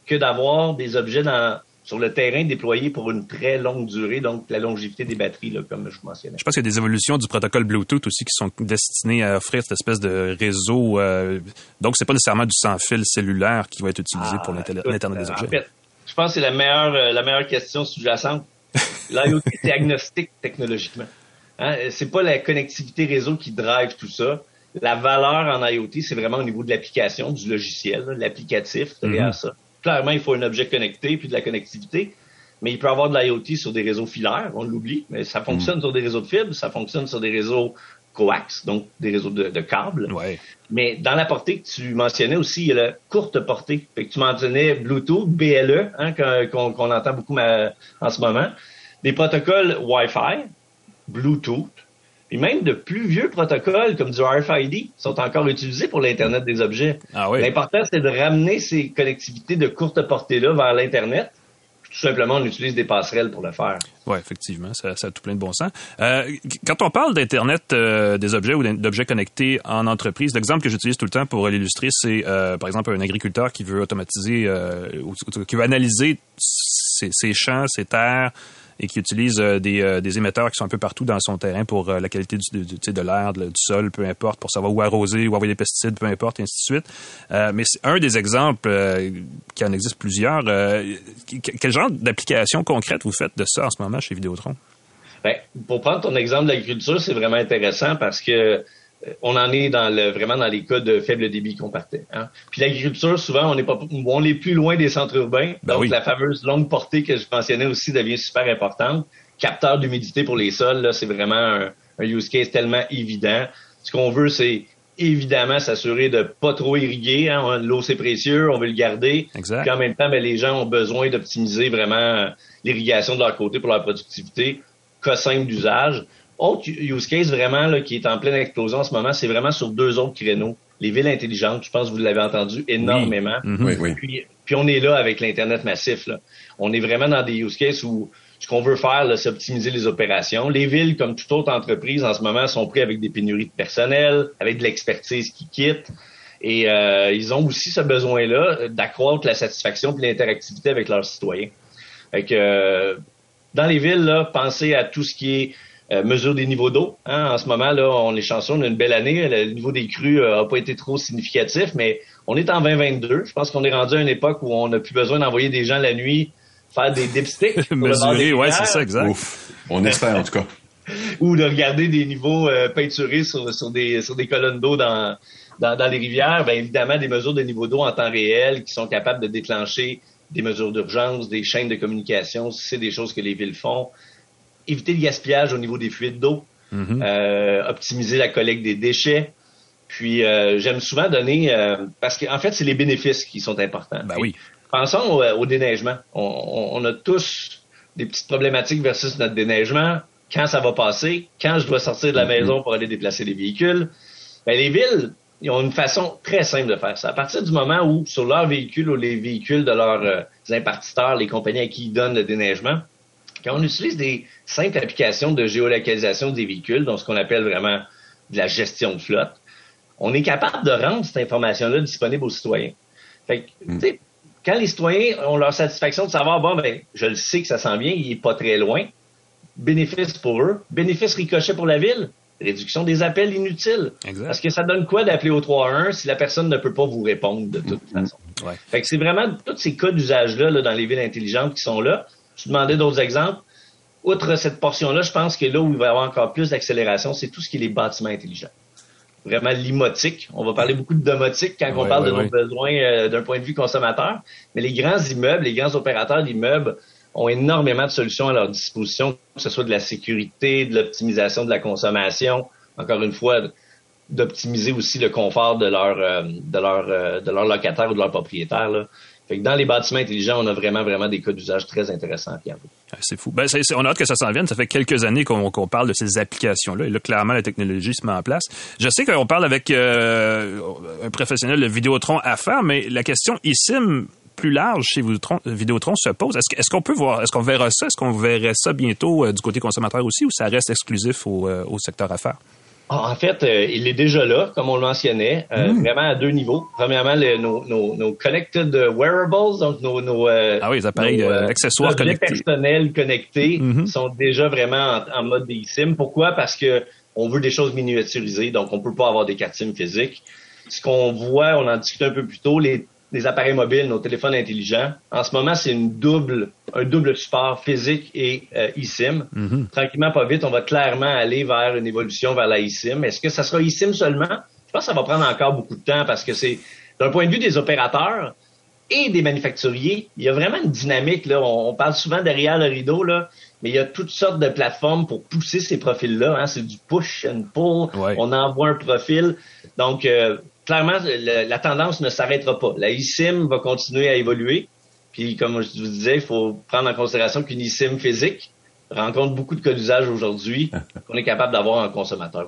que d'avoir des objets dans, sur le terrain déployés pour une très longue durée, donc la longévité des batteries, là, comme je mentionnais.
Je pense qu'il y a des évolutions du protocole Bluetooth aussi qui sont destinées à offrir cette espèce de réseau. Euh, donc, c'est pas nécessairement du sans-fil cellulaire qui va être utilisé pour ah, l'Internet des objets. En fait,
je pense que c'est la meilleure, euh, la meilleure question sous-jacente L'IoT, c'est agnostique technologiquement. Hein? C'est pas la connectivité réseau qui drive tout ça. La valeur en IoT, c'est vraiment au niveau de l'application, du logiciel, l'applicatif derrière mm-hmm. ça. Clairement, il faut un objet connecté puis de la connectivité, mais il peut y avoir de l'IoT sur des réseaux filaires, on l'oublie, mais ça fonctionne mm. sur des réseaux de fibres, ça fonctionne sur des réseaux coax, donc des réseaux de, câbles. Mais dans la portée que tu mentionnais aussi, il y a la courte portée. Fait que tu mentionnais Bluetooth, BLE, hein, qu'on entend beaucoup en ce moment. Des protocoles Wi-Fi, Bluetooth, et même de plus vieux protocoles comme du RFID sont encore utilisés pour l'Internet des objets.
Ah
L'important, c'est de ramener ces connectivités de courte portée-là vers l'Internet tout simplement, on utilise des passerelles pour le faire.
Oui, effectivement, ça, ça, a tout plein de bon sens. Euh, quand on parle d'Internet euh, des objets ou d'objets connectés en entreprise, l'exemple que j'utilise tout le temps pour l'illustrer, c'est euh, par exemple un agriculteur qui veut automatiser ou qui veut analyser ses, ses champs, ses terres, et qui utilise euh, des, euh, des, émetteurs qui sont un peu partout dans son terrain pour euh, la qualité de l'air, du sol, peu importe, pour savoir où arroser, où envoyer des pesticides, peu importe, et ainsi de suite. mais c'est un des exemples, qui en existe plusieurs. quel genre d'application concrète vous faites de ça en ce moment chez Vidéotron?
Ben, pour prendre ton exemple de l'agriculture, c'est vraiment intéressant parce que on en est dans le, vraiment dans les cas de faible débit qu'on partait. Hein. Puis l'agriculture, souvent, on n'est pas, on est plus loin des centres urbains. Ben donc la fameuse longue portée que je mentionnais aussi devient super importante. Capteur d'humidité pour les sols, là, c'est vraiment un, use case tellement évident. Ce qu'on veut, c'est évidemment s'assurer de pas trop irriguer. Hein. L'eau, c'est précieux, on veut le garder.
Exact.
Puis en même temps, ben, les gens ont besoin d'optimiser vraiment l'irrigation de leur côté pour leur productivité. Cas simple d'usage Autre use case vraiment là, qui est en pleine explosion en ce moment, c'est vraiment sur deux autres créneaux. Les villes intelligentes, je pense que vous l'avez entendu énormément.
Mhm. Oui, oui.
Puis, puis on est là avec l'Internet massif. Là. On est vraiment dans des use cases où ce qu'on veut faire, c'est optimiser les opérations. Les villes, comme toute autre entreprise, en ce moment, sont pris avec des pénuries de personnel, avec de l'expertise qui quitte. Et euh, ils ont aussi ce besoin-là d'accroître la satisfaction et l'interactivité avec leurs citoyens. Fait que, euh, dans les villes, là, pensez à tout ce qui est euh, mesure des niveaux d'eau. Hein. En ce moment, là, on est chanceux, on a une belle année. Le niveau des crues n'a pas été trop significatif, mais on est en 2022. Je pense qu'on est rendu à une époque où on n'a plus besoin d'envoyer des gens la nuit faire des dipsticks.
Mesurer, ouais, c'est ça, exact.
Ouf. On espère, en tout cas.
Ou de regarder des niveaux euh, peinturés sur, sur, des, sur des colonnes d'eau dans, dans, dans, les rivières. Bien évidemment, des mesures de niveau d'eau en temps réel qui sont capables de déclencher des mesures d'urgence, des chaînes de communication, c'est des choses que les villes font. Éviter le gaspillage au niveau des fuites d'eau, mm -hmm. euh, optimiser la collecte des déchets. Puis euh, j'aime souvent donner euh, parce qu'en en fait, c'est les bénéfices qui sont importants.
Ben oui.
Pensons au, au déneigement. On, on, on, a tous des petites problématiques versus notre déneigement. Quand ça va passer, quand je dois sortir de la maison pour aller déplacer les véhicules? Ben, les villes, ils ont une façon très simple de faire ça. À partir du moment où, sur leurs véhicules ou les véhicules de leurs euh, impartiteurs, les compagnies à qui ils donnent le déneigement, quand on utilise des simples applications de géolocalisation des véhicules, donc ce qu'on appelle vraiment de la gestion de flotte, on est capable de rendre cette information-là disponible aux citoyens. Fait que, mm. quand les citoyens ont leur satisfaction de savoir, bon, ben, je le sais que ça s'en vient, il est pas très loin, bénéfice pour eux, bénéfice ricochet pour la ville, réduction des appels inutiles.
Exact.
Parce que ça donne quoi d'appeler au 3-1 si la personne ne peut pas vous répondre de toute
Mm-hmm.
façon?
Ouais.
Fait que c'est vraiment tous ces cas d'usage-là là, dans les villes intelligentes qui sont là. Je demandais d'autres exemples? Outre cette portion-là, je pense que là où il va y avoir encore plus d'accélération, c'est tout ce qui est les bâtiments intelligents. Vraiment l'imotique. On va parler beaucoup de domotique quand
Ouais,
on parle
ouais,
de
ouais.
nos besoins euh, d'un point de vue consommateur. Mais les grands immeubles, les grands opérateurs d'immeubles ont énormément de solutions à leur disposition, que ce soit de la sécurité, de l'optimisation de la consommation, encore une fois, d'optimiser aussi le confort de leur euh, de leur euh, de leur locataire ou de leur propriétaire. Là. Fait que dans les bâtiments intelligents, on a vraiment vraiment des cas d'usage très intéressants.
Ah, C'est fou. Ben, on a hâte que ça s'en vienne. Ça fait quelques années qu'on parle de ces applications-là. Et là, clairement, la technologie se met en place. Je sais qu'on parle avec euh, un professionnel de Vidéotron à faire, mais la question eSIM plus large chez Vidéotron, Vidéotron se pose. Est-ce qu'on peut voir, est-ce qu'on verra ça? Est-ce qu'on verrait ça bientôt euh, du côté consommateur aussi ou ça reste exclusif au, euh, au secteur affaires?
Ah, En fait, euh, il est déjà là, comme on le mentionnait, euh,
Mm.
vraiment à deux niveaux. Premièrement, le- nos, nos, nos connected wearables, donc nos, nos, euh,
Ah oui, les appareils,
nos,
euh, accessoires connectés.
personnels connectés
Mhm.
sont déjà vraiment en, en mode eSIM. Pourquoi? Parce que on veut des choses miniaturisées, donc on peut pas avoir des cartes SIM physiques. Ce qu'on voit, on en discutait un peu plus tôt, les, les appareils mobiles, nos téléphones intelligents, en ce moment, c'est une double, un double support physique et euh, eSIM.
Mhm.
Tranquillement, pas vite, on va clairement aller vers une évolution vers la eSIM. Est-ce que ça sera eSIM seulement? Je pense que ça va prendre encore beaucoup de temps parce que c'est, d'un point de vue des opérateurs et des manufacturiers, il y a vraiment une dynamique. Là. On, on parle souvent derrière le rideau, là, mais il y a toutes sortes de plateformes pour pousser ces profils-là. Hein. C'est du push and pull.
Ouais.
On envoie un profil. Donc, euh, clairement, le- la tendance ne s'arrêtera pas. La eSIM va continuer à évoluer. Puis, comme je vous disais, il faut prendre en considération qu'une eSIM physique rencontre beaucoup de cas d'usage aujourd'hui qu'on est capable d'avoir en consommateur.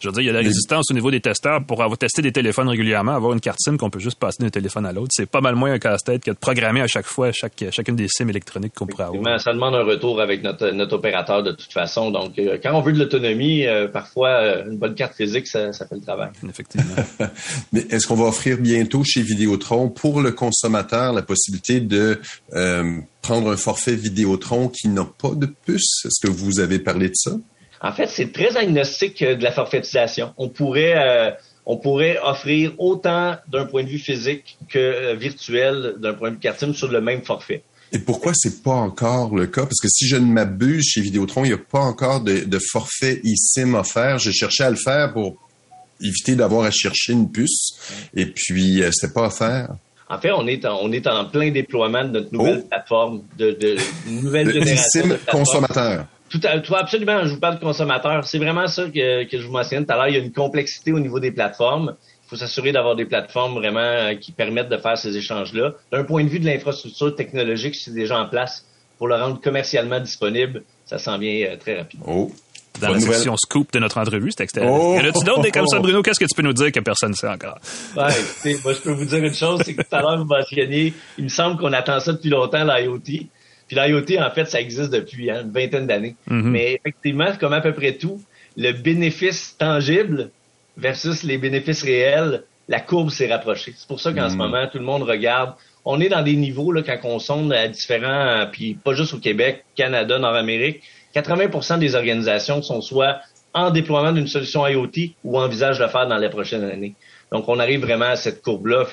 Je veux dire, il y a de la résistance au niveau des testeurs pour avoir testé des téléphones régulièrement, avoir une carte SIM qu'on peut juste passer d'un téléphone à l'autre. C'est pas mal moins un casse-tête que de programmer à chaque fois chaque, chacune des SIM électroniques qu'on pourrait avoir.
Ça demande un retour avec notre, notre opérateur de toute façon. Donc, euh, quand on veut de l'autonomie, euh, parfois, euh, une bonne carte physique, ça, ça fait le travail.
Effectivement.
Mais est-ce qu'on va offrir bientôt chez Vidéotron pour le consommateur la possibilité de euh, prendre un forfait Vidéotron qui n'a pas de puce? Est-ce que vous avez parlé de ça?
En fait, c'est très agnostique euh, de la forfaitisation. On pourrait, euh, on pourrait offrir autant d'un point de vue physique que euh, virtuel, d'un point de vue carte SIM sur le même forfait.
Et pourquoi c'est pas encore le cas? Parce que si je ne m'abuse, chez Vidéotron, il n'y a pas encore de, de forfait eSIM offert. J'ai cherché à le faire pour éviter d'avoir à chercher une puce. Et puis, euh, c'était pas offert.
En fait, on est en, on est en plein déploiement de notre nouvelle
Oh.
plateforme, de, de, nouvelle
Le
génération. de
consommateur.
Tout, à, tout absolument, je vous parle de consommateurs. C'est vraiment ça que, que je vous mentionnais tout à l'heure. Il y a une complexité au niveau des plateformes. Il faut s'assurer d'avoir des plateformes vraiment euh, qui permettent de faire ces échanges-là. D'un point de vue de l'infrastructure technologique, c'est déjà en place pour le rendre commercialement disponible. Ça s'en vient euh, très rapidement.
Oh.
Dans la section scoop de notre entrevue. C'était extérieur. Oh, y en a-tu d'autres? Des comme ça, Bruno? Qu'est-ce que tu peux nous dire que personne ne sait encore?
Ouais, moi, je peux vous dire une chose, c'est que tout à l'heure, vous mentionniez, il me semble qu'on attend ça depuis longtemps, l'IoT. Puis l'IoT, en fait, ça existe depuis hein, une vingtaine d'années. Mm-hmm. Mais effectivement, comme à peu près tout, le bénéfice tangible versus les bénéfices réels, la courbe s'est rapprochée. C'est pour ça qu'en ce mm. moment, tout le monde regarde. On est dans des niveaux, là, quand on sonde à différents, puis pas juste au Québec, Canada, Nord-Amérique, 80% des organisations sont soit en déploiement d'une solution IoT ou envisagent de le faire dans les prochaines années. Donc, on arrive vraiment à cette courbe-là.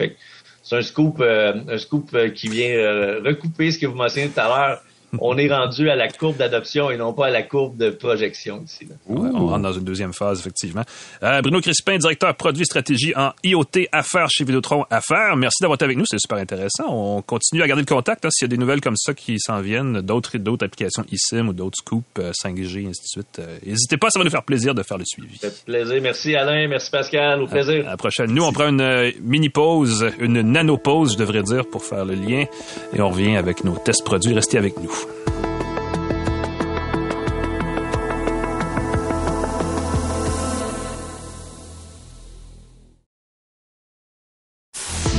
C'est un scoop, euh, un scoop euh, qui vient euh, recouper ce que vous mentionnez tout à l'heure on est rendu à la courbe d'adoption et non pas à la courbe de projection ici.
on rentre dans une deuxième phase, effectivement. Euh, Bruno Crispin, directeur produit stratégie en IoT Affaires chez Vidéotron Affaires. Merci d'avoir été avec nous, c'est super intéressant. On continue à garder le contact hein, s'il y a des nouvelles comme ça qui s'en viennent, d'autres d'autres applications eSIM ou d'autres scoops 5G, euh, ainsi de suite. Euh, n'hésitez pas, ça va nous faire plaisir de faire le suivi.
plaisir. Merci Alain, merci Pascal, au plaisir.
À, la prochaine. Nous, on prend une mini pause, une nano pause, je devrais dire, pour faire le lien et on revient avec nos tests produits. Restez avec nous.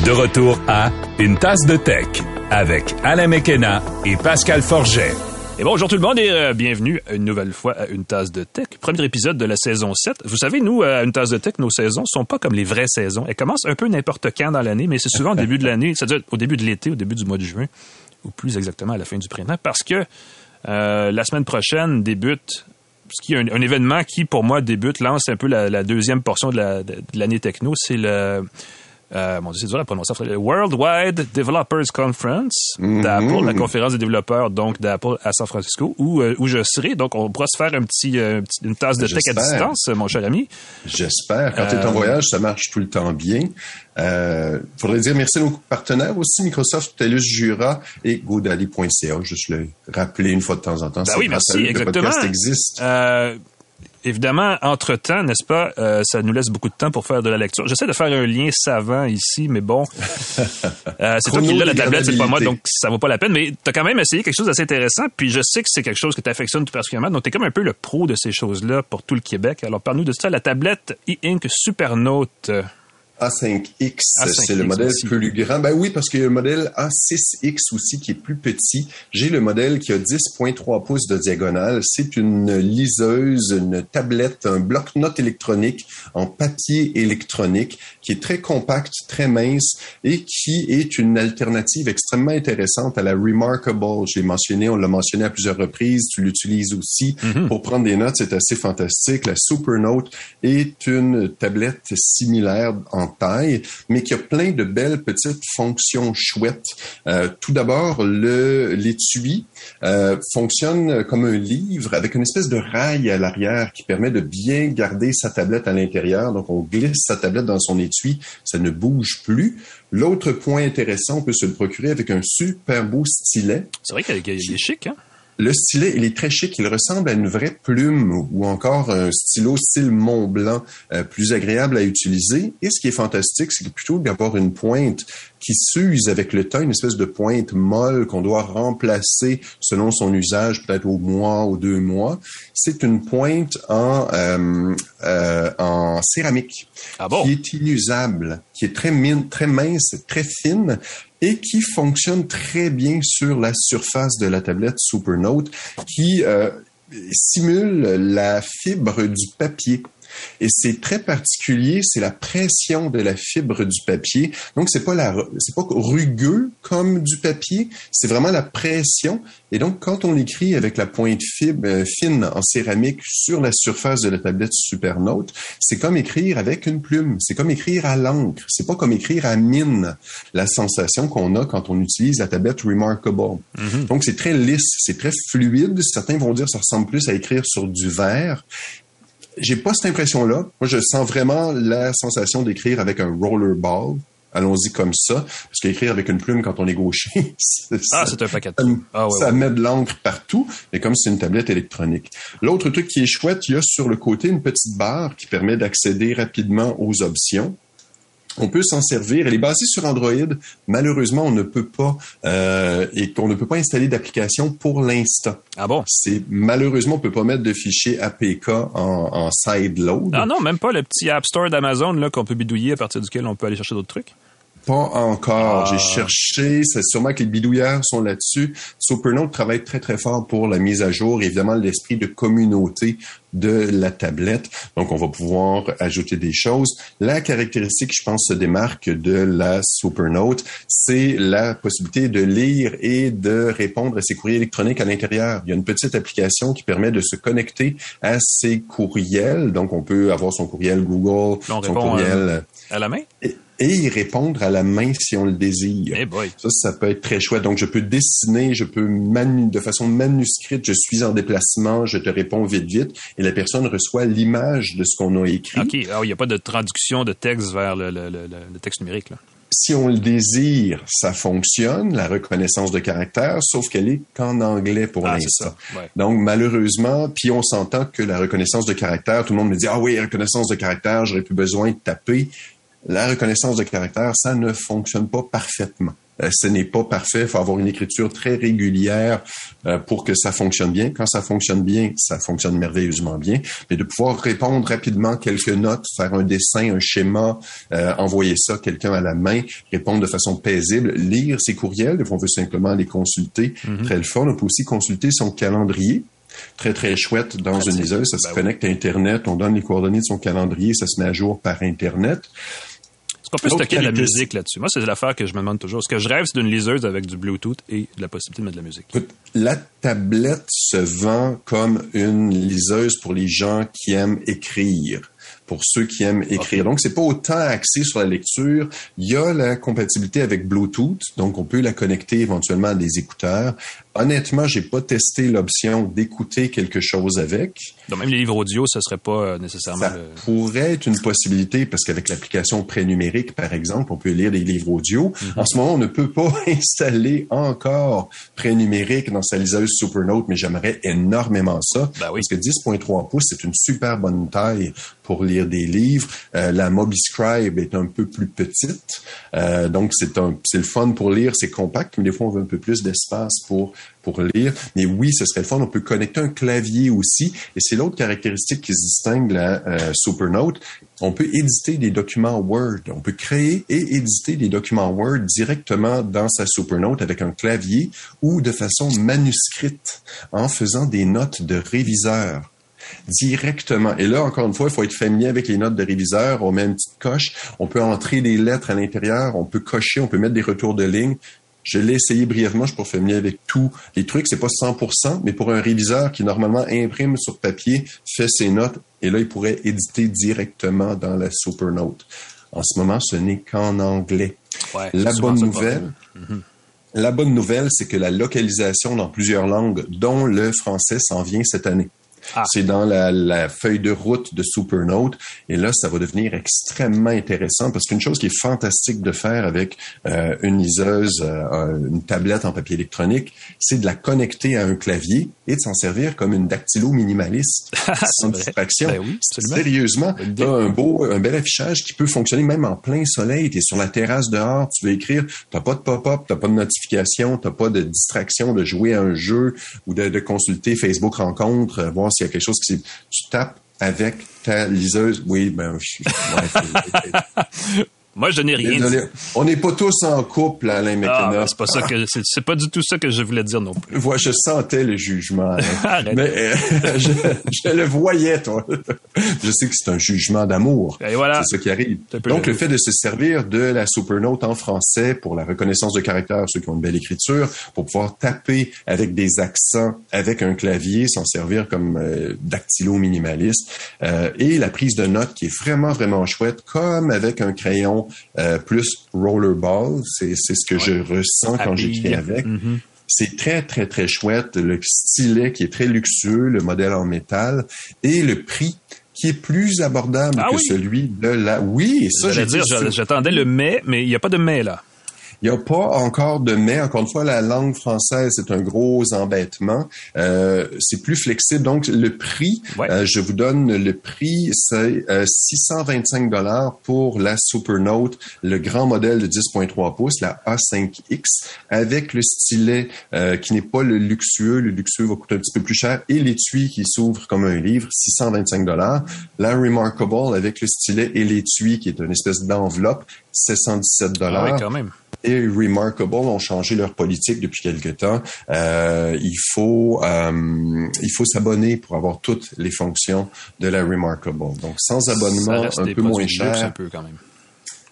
De retour à Une tasse de tech avec Alain Mekena et Pascal Forget.
Et bonjour tout le monde et euh, bienvenue une nouvelle fois à Une tasse de tech, premier épisode de la saison 7. Vous savez, nous, à Une tasse de tech, nos saisons sont pas comme les vraies saisons. Elles commencent un peu n'importe quand dans l'année, mais c'est souvent au début de l'année, c'est-à-dire au début de l'été, au début du mois de juin, ou plus exactement à la fin du printemps, parce que euh, la semaine prochaine débute ce qui est un, événement qui, pour moi, débute, lance un peu la, deuxième portion de l'année techno. C'est le euh, mon Dieu, c'est dur à prononcer. Worldwide Developers Conference mm-hmm. d'Apple, la conférence des développeurs donc d'Apple à San Francisco, où, euh, où je serai. Donc, on pourra se faire un petit, euh, une tasse de tech à distance, mon cher ami.
J'espère. Quand tu es en voyage, ça marche tout le temps bien. Il faudrait dire merci à nos partenaires aussi, Microsoft, TELUS, Jura et GoDaddy.ca. Juste le rappeler une fois de temps en temps.
Ben oui, merci, exactement. Le existe évidemment, entre-temps, n'est-ce pas, euh, ça nous laisse beaucoup de temps pour faire de la lecture. J'essaie de faire un lien savant ici, mais bon, euh, c'est toi qui l'as, la tablette, c'est pas moi, donc ça vaut pas la peine. Mais tu as quand même essayé quelque chose d'assez intéressant, puis je sais que c'est quelque chose que tu affectionnes tout particulièrement. Donc, tu es comme un peu le pro de ces choses-là pour tout le Québec. Alors, parle-nous de ça, la tablette e-ink Supernote.
A5X, c'est le modèle plus grand. Ben oui, parce qu'il y a le modèle A6X aussi qui est plus petit. J'ai le modèle qui a 10.3 pouces de diagonale. C'est une liseuse, une tablette, un bloc-notes électronique en papier électronique qui est très compact, très mince et qui est une alternative extrêmement intéressante à la Remarkable. J'ai mentionné, on l'a mentionné à plusieurs reprises. Tu l'utilises aussi mm-hmm. pour prendre des notes. C'est assez fantastique. La Supernote est une tablette similaire en taille, mais qui a plein de belles petites fonctions chouettes. Euh, tout d'abord, l'étui euh, fonctionne comme un livre avec une espèce de rail à l'arrière qui permet de bien garder sa tablette à l'intérieur. Donc, on glisse sa tablette dans son étui, ça ne bouge plus. L'autre point intéressant, on peut se le procurer avec un super beau stylet.
C'est vrai qu'il est chic, hein?
Le stylet, il est très chic. Il ressemble à une vraie plume ou encore un stylo style Mont Blanc, euh, plus agréable à utiliser. Et ce qui est fantastique, c'est plutôt d'avoir une pointe qui s'use avec le temps, une espèce de pointe molle qu'on doit remplacer selon son usage, peut-être au mois ou deux mois, c'est une pointe en, euh, euh, en céramique
ah
qui est inusable, qui est très, mine, très mince, très fine et qui fonctionne très bien sur la surface de la tablette Supernote qui euh, simule la fibre du papier. Et c'est très particulier, c'est la pression de la fibre du papier. Donc c'est pas la c'est pas rugueux comme du papier, c'est vraiment la pression. Et donc quand on écrit avec la pointe fibre euh, fine en céramique sur la surface de la tablette Supernote, c'est comme écrire avec une plume, c'est comme écrire à l'encre, c'est pas comme écrire à mine. La sensation qu'on a quand on utilise la tablette Remarkable. Mm-hmm. Donc c'est très lisse, c'est très fluide. Certains vont dire que ça ressemble plus à écrire sur du verre j'ai pas cette impression-là. Moi, je sens vraiment la sensation d'écrire avec un rollerball. Allons-y comme ça, parce qu'écrire avec une plume quand on est gaucher,
ah, c'est un paquet.
Ah, ça met de l'encre partout, mais comme c'est une tablette électronique. L'autre truc qui est chouette, il y a sur le côté une petite barre qui permet d'accéder rapidement aux options. On peut s'en servir. Elle est basée sur Android. Malheureusement, on ne peut pas euh, et qu'on ne peut pas installer d'application pour l'instant.
Ah bon?
C'est malheureusement, on peut pas mettre de fichier APK en, en side load.
Ah non, même pas le petit App Store d'Amazon là qu'on peut bidouiller à partir duquel on peut aller chercher d'autres trucs.
Pas encore.
Ah.
J'ai cherché. C'est sûrement que les bidouilleurs sont là-dessus. Supernote travaille très, très fort pour la mise à jour. Évidemment, l'esprit de communauté de la tablette. Donc, on va pouvoir ajouter des choses. La caractéristique, je pense, se démarque de la Supernote, c'est la possibilité de lire et de répondre à ses courriers électroniques à l'intérieur. Il y a une petite application qui permet de se connecter à ses courriels. Donc, on peut avoir son courriel Google,
On
son courriel...
euh, À la main?
et, et y répondre à la main si on le désire.
Eh boy.
Ça, ça peut être très chouette. Donc, je peux dessiner, je peux manu de façon manuscrite, je suis en déplacement, je te réponds vite, vite, et la personne reçoit l'image de ce qu'on a écrit.
OK. Ah, il n'y a pas de traduction de texte vers le, le- le- le texte numérique. Là?
Si on le désire, ça fonctionne, la reconnaissance de caractère, sauf qu'elle est qu'en anglais pour
Ah,
l'instant.
Ouais.
Donc, malheureusement, puis on s'entend que la reconnaissance de caractère, tout le monde me dit, ah oui, reconnaissance de caractère, j'aurais plus besoin de taper. La reconnaissance de caractère, ça ne fonctionne pas parfaitement. Euh, ce n'est pas parfait. Il faut avoir une écriture très régulière euh, pour que ça fonctionne bien. Quand ça fonctionne bien, ça fonctionne merveilleusement bien. Mais de pouvoir répondre rapidement quelques notes, faire un dessin, un schéma, euh, envoyer ça à quelqu'un à la main, répondre de façon paisible, lire ses courriels, on veut simplement les consulter. Très le fun. On peut aussi consulter son calendrier. Très, très chouette dans une liseuse. Ça se
Ben oui.
connecte à Internet. On donne les coordonnées de son calendrier. Ça se met à jour par Internet.
Est-ce qu'on peut stocker de la musique là-dessus? Moi, c'est l'affaire que je me demande toujours. Ce que je rêve, c'est d'une liseuse avec du Bluetooth et de la possibilité de mettre de la musique.
Écoute, la tablette se vend comme une liseuse pour les gens qui aiment écrire, pour ceux qui aiment écrire. Donc, c'est pas autant axé sur la lecture. Il y a la compatibilité avec Bluetooth, donc on peut la connecter éventuellement à des écouteurs. Honnêtement, j'ai pas testé l'option d'écouter quelque chose avec.
Donc, même les livres audio, ce serait pas euh, nécessairement
Ça
le...
pourrait être une possibilité parce qu'avec l'application prénumérique, par exemple, on peut lire des livres audio.
Mhm.
En ce moment, on ne peut pas installer encore prénumérique dans sa liseuse Supernote, mais j'aimerais énormément ça.
Ben oui.
Parce que 10.3 pouces, c'est une super bonne taille pour lire des livres. Euh, la MobiScribe est un peu plus petite. Euh, donc, c'est un, c'est le fun pour lire, c'est compact, mais des fois, on veut un peu plus d'espace pour pour lire. Mais oui, ce serait le fun. On peut connecter un clavier aussi. Et c'est l'autre caractéristique qui se distingue la euh, Supernote. On peut éditer des documents Word. On peut créer et éditer des documents Word directement dans sa Supernote avec un clavier ou de façon manuscrite en faisant des notes de réviseur directement. Et là, encore une fois, il faut être familier avec les notes de réviseur. On met une petite coche. On peut entrer des lettres à l'intérieur. On peut cocher. On peut mettre des retours de ligne. Je l'ai essayé brièvement, je suis pas familier avec tous les trucs. C'est pas 100%, mais pour un réviseur qui normalement imprime sur papier, fait ses notes, et là, il pourrait éditer directement dans la Supernote. En ce moment, ce n'est qu'en anglais.
Ouais,
La nouvelle,
problème.
la bonne nouvelle, c'est que la localisation dans plusieurs langues, dont le français, s'en vient cette année.
Ah.
C'est dans la, la feuille de route de Supernote. Et là, ça va devenir extrêmement intéressant parce qu'une chose qui est fantastique de faire avec euh, une liseuse, euh, une tablette en papier électronique, c'est de la connecter à un clavier et de s'en servir comme une dactylo minimaliste sans
vrai.
distraction.
Ben oui.
Sérieusement, t'as un beau, un bel affichage qui peut fonctionner même en plein soleil. T'es sur la terrasse dehors, tu veux écrire, t'as pas de pop-up, t'as pas de notification, t'as pas de distraction de jouer à un jeu ou de, de consulter Facebook rencontre, euh, voir s'il y a quelque chose qui tu tapes avec ta liseuse. Oui, ben, je- ouais,
Moi, je n'ai rien
désolé.
dit.
On n'est pas tous en couple, Alain
Ah,
McKenna.
ben, c'est pas ça que c'est, pas du tout ça que je voulais dire non plus.
Vois, je sentais le jugement.
Arrête.
Mais euh, je, je le voyais, toi. Je sais que c'est un jugement d'amour.
Et voilà.
C'est ça qui arrive. Donc,
le-
le fait de se servir de la Supernote en français pour la reconnaissance de caractère, ceux qui ont une belle écriture, pour pouvoir taper avec des accents, avec un clavier, s'en servir comme euh, dactylo minimaliste, euh, et la prise de notes qui est vraiment, vraiment chouette, comme avec un crayon euh, plus rollerball. C'est ce que je ressens quand j'écris avec.
Mhm.
C'est très, très, très chouette. Le stylet qui est très luxueux, le modèle en métal et le prix qui est plus abordable
Ah
que
oui?
celui de la... Oui, ça, j'ai
J'allais dire, j'attendais le mais, mais il n'y a pas de mais là.
Il n'y a pas encore de mais. Encore une fois, la langue française, c'est un gros embêtement. Euh, c'est plus flexible. Donc, le prix, euh, je vous donne le prix, c'est 625 dollars pour la Supernote, le grand modèle de 10.3 pouces, la A5X, avec le stylet qui n'est pas le luxueux. Le luxueux va coûter un petit peu plus cher et l'étui qui s'ouvre comme un livre, 625 dollars. La Remarkable avec le stylet et l'étui qui est une espèce d'enveloppe, 717 dollars.
Ah quand même.
Et Remarkable ont changé leur politique depuis quelque temps. Euh, il faut euh, il faut s'abonner pour avoir toutes les fonctions de la Remarkable. Donc sans abonnement, un peu moins cher.
Un peu quand même.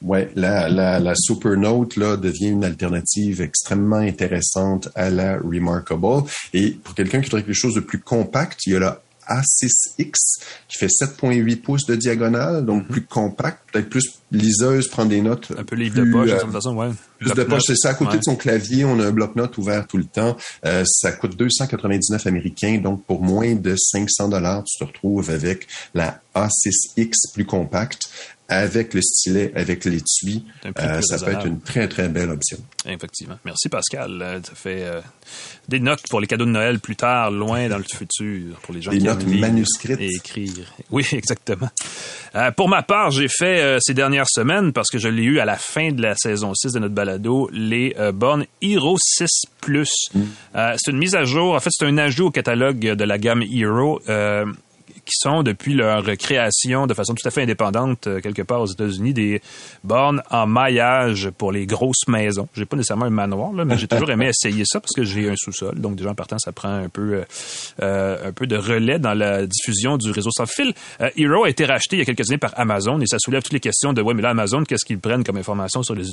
Ouais, la, la, la Supernote là devient une alternative extrêmement intéressante à la Remarkable. Et pour quelqu'un qui voudrait quelque chose de plus compact, il y a la a6X qui fait 7.8 pouces de diagonale, donc mhm. plus compact, peut-être plus liseuse, prendre des notes.
Un peu livre de poche, de toute façon, ouais.
Plus de poche, c'est ça. À côté de son clavier, on a un bloc-notes ouvert tout le temps. Euh, ça coûte 299 américains, donc pour moins de 500 dollars, tu te retrouves avec la A6X plus compacte avec le stylet, avec l'étui, euh, ça peut être une très, très belle option.
Effectivement. Merci, Pascal. Euh, ça fait euh, des notes pour les cadeaux de Noël plus tard, loin dans le futur, pour les gens
des
qui
notes manuscrites.
Et écrire. Oui, exactement. pour ma part, j'ai fait ces dernières semaines, parce que je l'ai eu à la fin de la saison 6 de notre balado, les bornes Hero 6 Plus. Mm. c'est une mise à jour. En fait, c'est un ajout au catalogue de la gamme Hero qui sont, depuis leur création de façon tout à fait indépendante, euh, quelque part aux États-Unis, des bornes en maillage pour les grosses maisons. J'ai pas nécessairement un manoir, là, mais j'ai toujours aimé essayer ça parce que j'ai un sous-sol. Donc, déjà, en partant, ça prend un peu, euh, euh, un peu de relais dans la diffusion du réseau sans fil. Hero a été racheté il y a quelques années par Amazon et ça soulève toutes les questions de, ouais, mais là, Amazon, qu'est-ce qu'ils prennent comme information sur les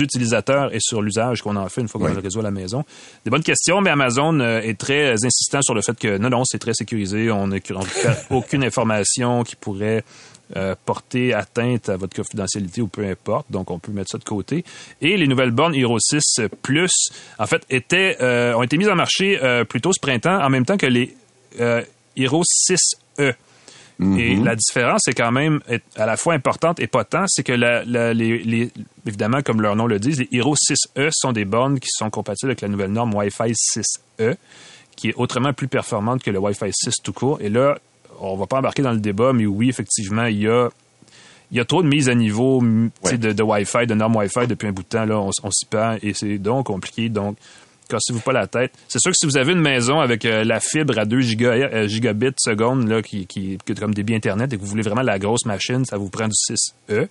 utilisateurs et sur l'usage qu'on en fait une fois qu'on a le réseau à la maison? Des bonnes questions, mais Amazon est très insistant sur le fait que non, non, c'est très sécurisé. On, est, on aucune information qui pourrait euh, porter atteinte à votre confidentialité ou peu importe. Donc, on peut mettre ça de côté. Et les nouvelles bornes Hero 6 Plus, en fait, étaient, euh, ont été mises en marché euh, plus tôt ce printemps, en même temps que les Hero 6E. Mm-hmm. Et la différence est quand même à la fois importante et tant, c'est que les, évidemment, comme leur nom le dit, les Hero 6E sont des bornes qui sont compatibles avec la nouvelle norme Wi-Fi 6E, qui est autrement plus performante que le Wi-Fi 6 tout court. Et là, on va pas embarquer dans le débat, mais oui, effectivement, il y a il y a trop de mise à niveau de, de Wi-Fi, de normes Wi-Fi depuis un bout de temps. Là, on, s'y perd et c'est donc compliqué. Donc, cassez-vous pas la tête. C'est sûr que si vous avez une maison avec euh, la fibre à 2 giga, euh, gigabits seconde là, qui, qui, est comme débit Internet et que vous voulez vraiment la grosse machine, ça vous prend du 6E.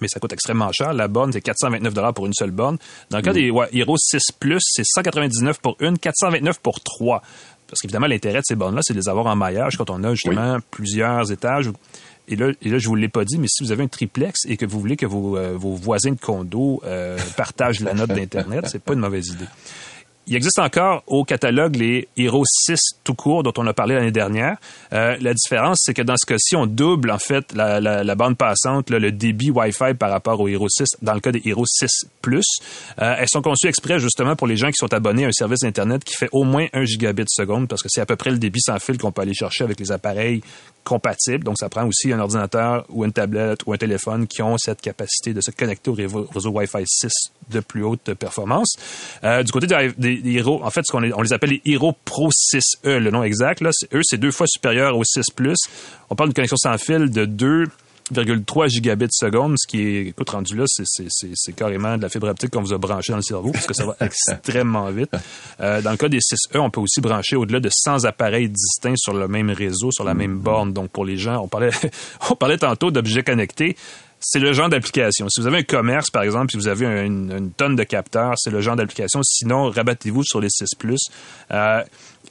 Mais ça coûte extrêmement cher. La borne, c'est 429 pour une seule borne. Dans le cas mm. des Hero 6 Plus, c'est 199 pour une, 429 pour trois. Parce qu'évidemment, l'intérêt de ces bornes-là, c'est de les avoir en maillage quand on a justement plusieurs étages. Et là, et là, je vous l'ai pas dit, mais si vous avez un triplex et que vous voulez que vos, euh, vos voisins de condo euh, partagent la note d'Internet, c'est pas une mauvaise idée. Il existe encore au catalogue les Hero 6 tout court dont on a parlé l'année dernière. Euh, la différence, c'est que dans ce cas-ci, on double en fait la, bande passante, le débit Wi-Fi par rapport au Hero 6 dans le cas des Hero 6 Plus. Euh, elles sont conçues exprès justement pour les gens qui sont abonnés à un service Internet qui fait au moins 1 gigabit seconde parce que c'est à peu près le débit sans fil qu'on peut aller chercher avec les appareils compatibles. Donc, ça prend aussi un ordinateur ou une tablette ou un téléphone qui ont cette capacité de se connecter au réseau, Wi-Fi 6 de plus haute performance. Euh, du côté des Hero, en fait, ce qu'on on les appelle les Hero Pro 6E, le nom exact. Là, eux, c'est deux fois supérieur au 6 Plus. On parle d'une connexion sans fil de 2,3 gigabits seconde, ce qui est, écoute, rendu là, c'est carrément de la fibre optique qu'on vous a branché dans le cerveau, parce que ça va extrêmement vite. Euh, dans le cas des 6E, on peut aussi brancher au-delà de 100 appareils distincts sur le même réseau, sur la même borne. Donc, pour les gens, on parlait, on parlait tantôt d'objets connectés c'est le genre d'application. Si vous avez un commerce, par exemple, si vous avez une, tonne de capteurs, c'est le genre d'application. Sinon, rabattez-vous sur les 6 euh,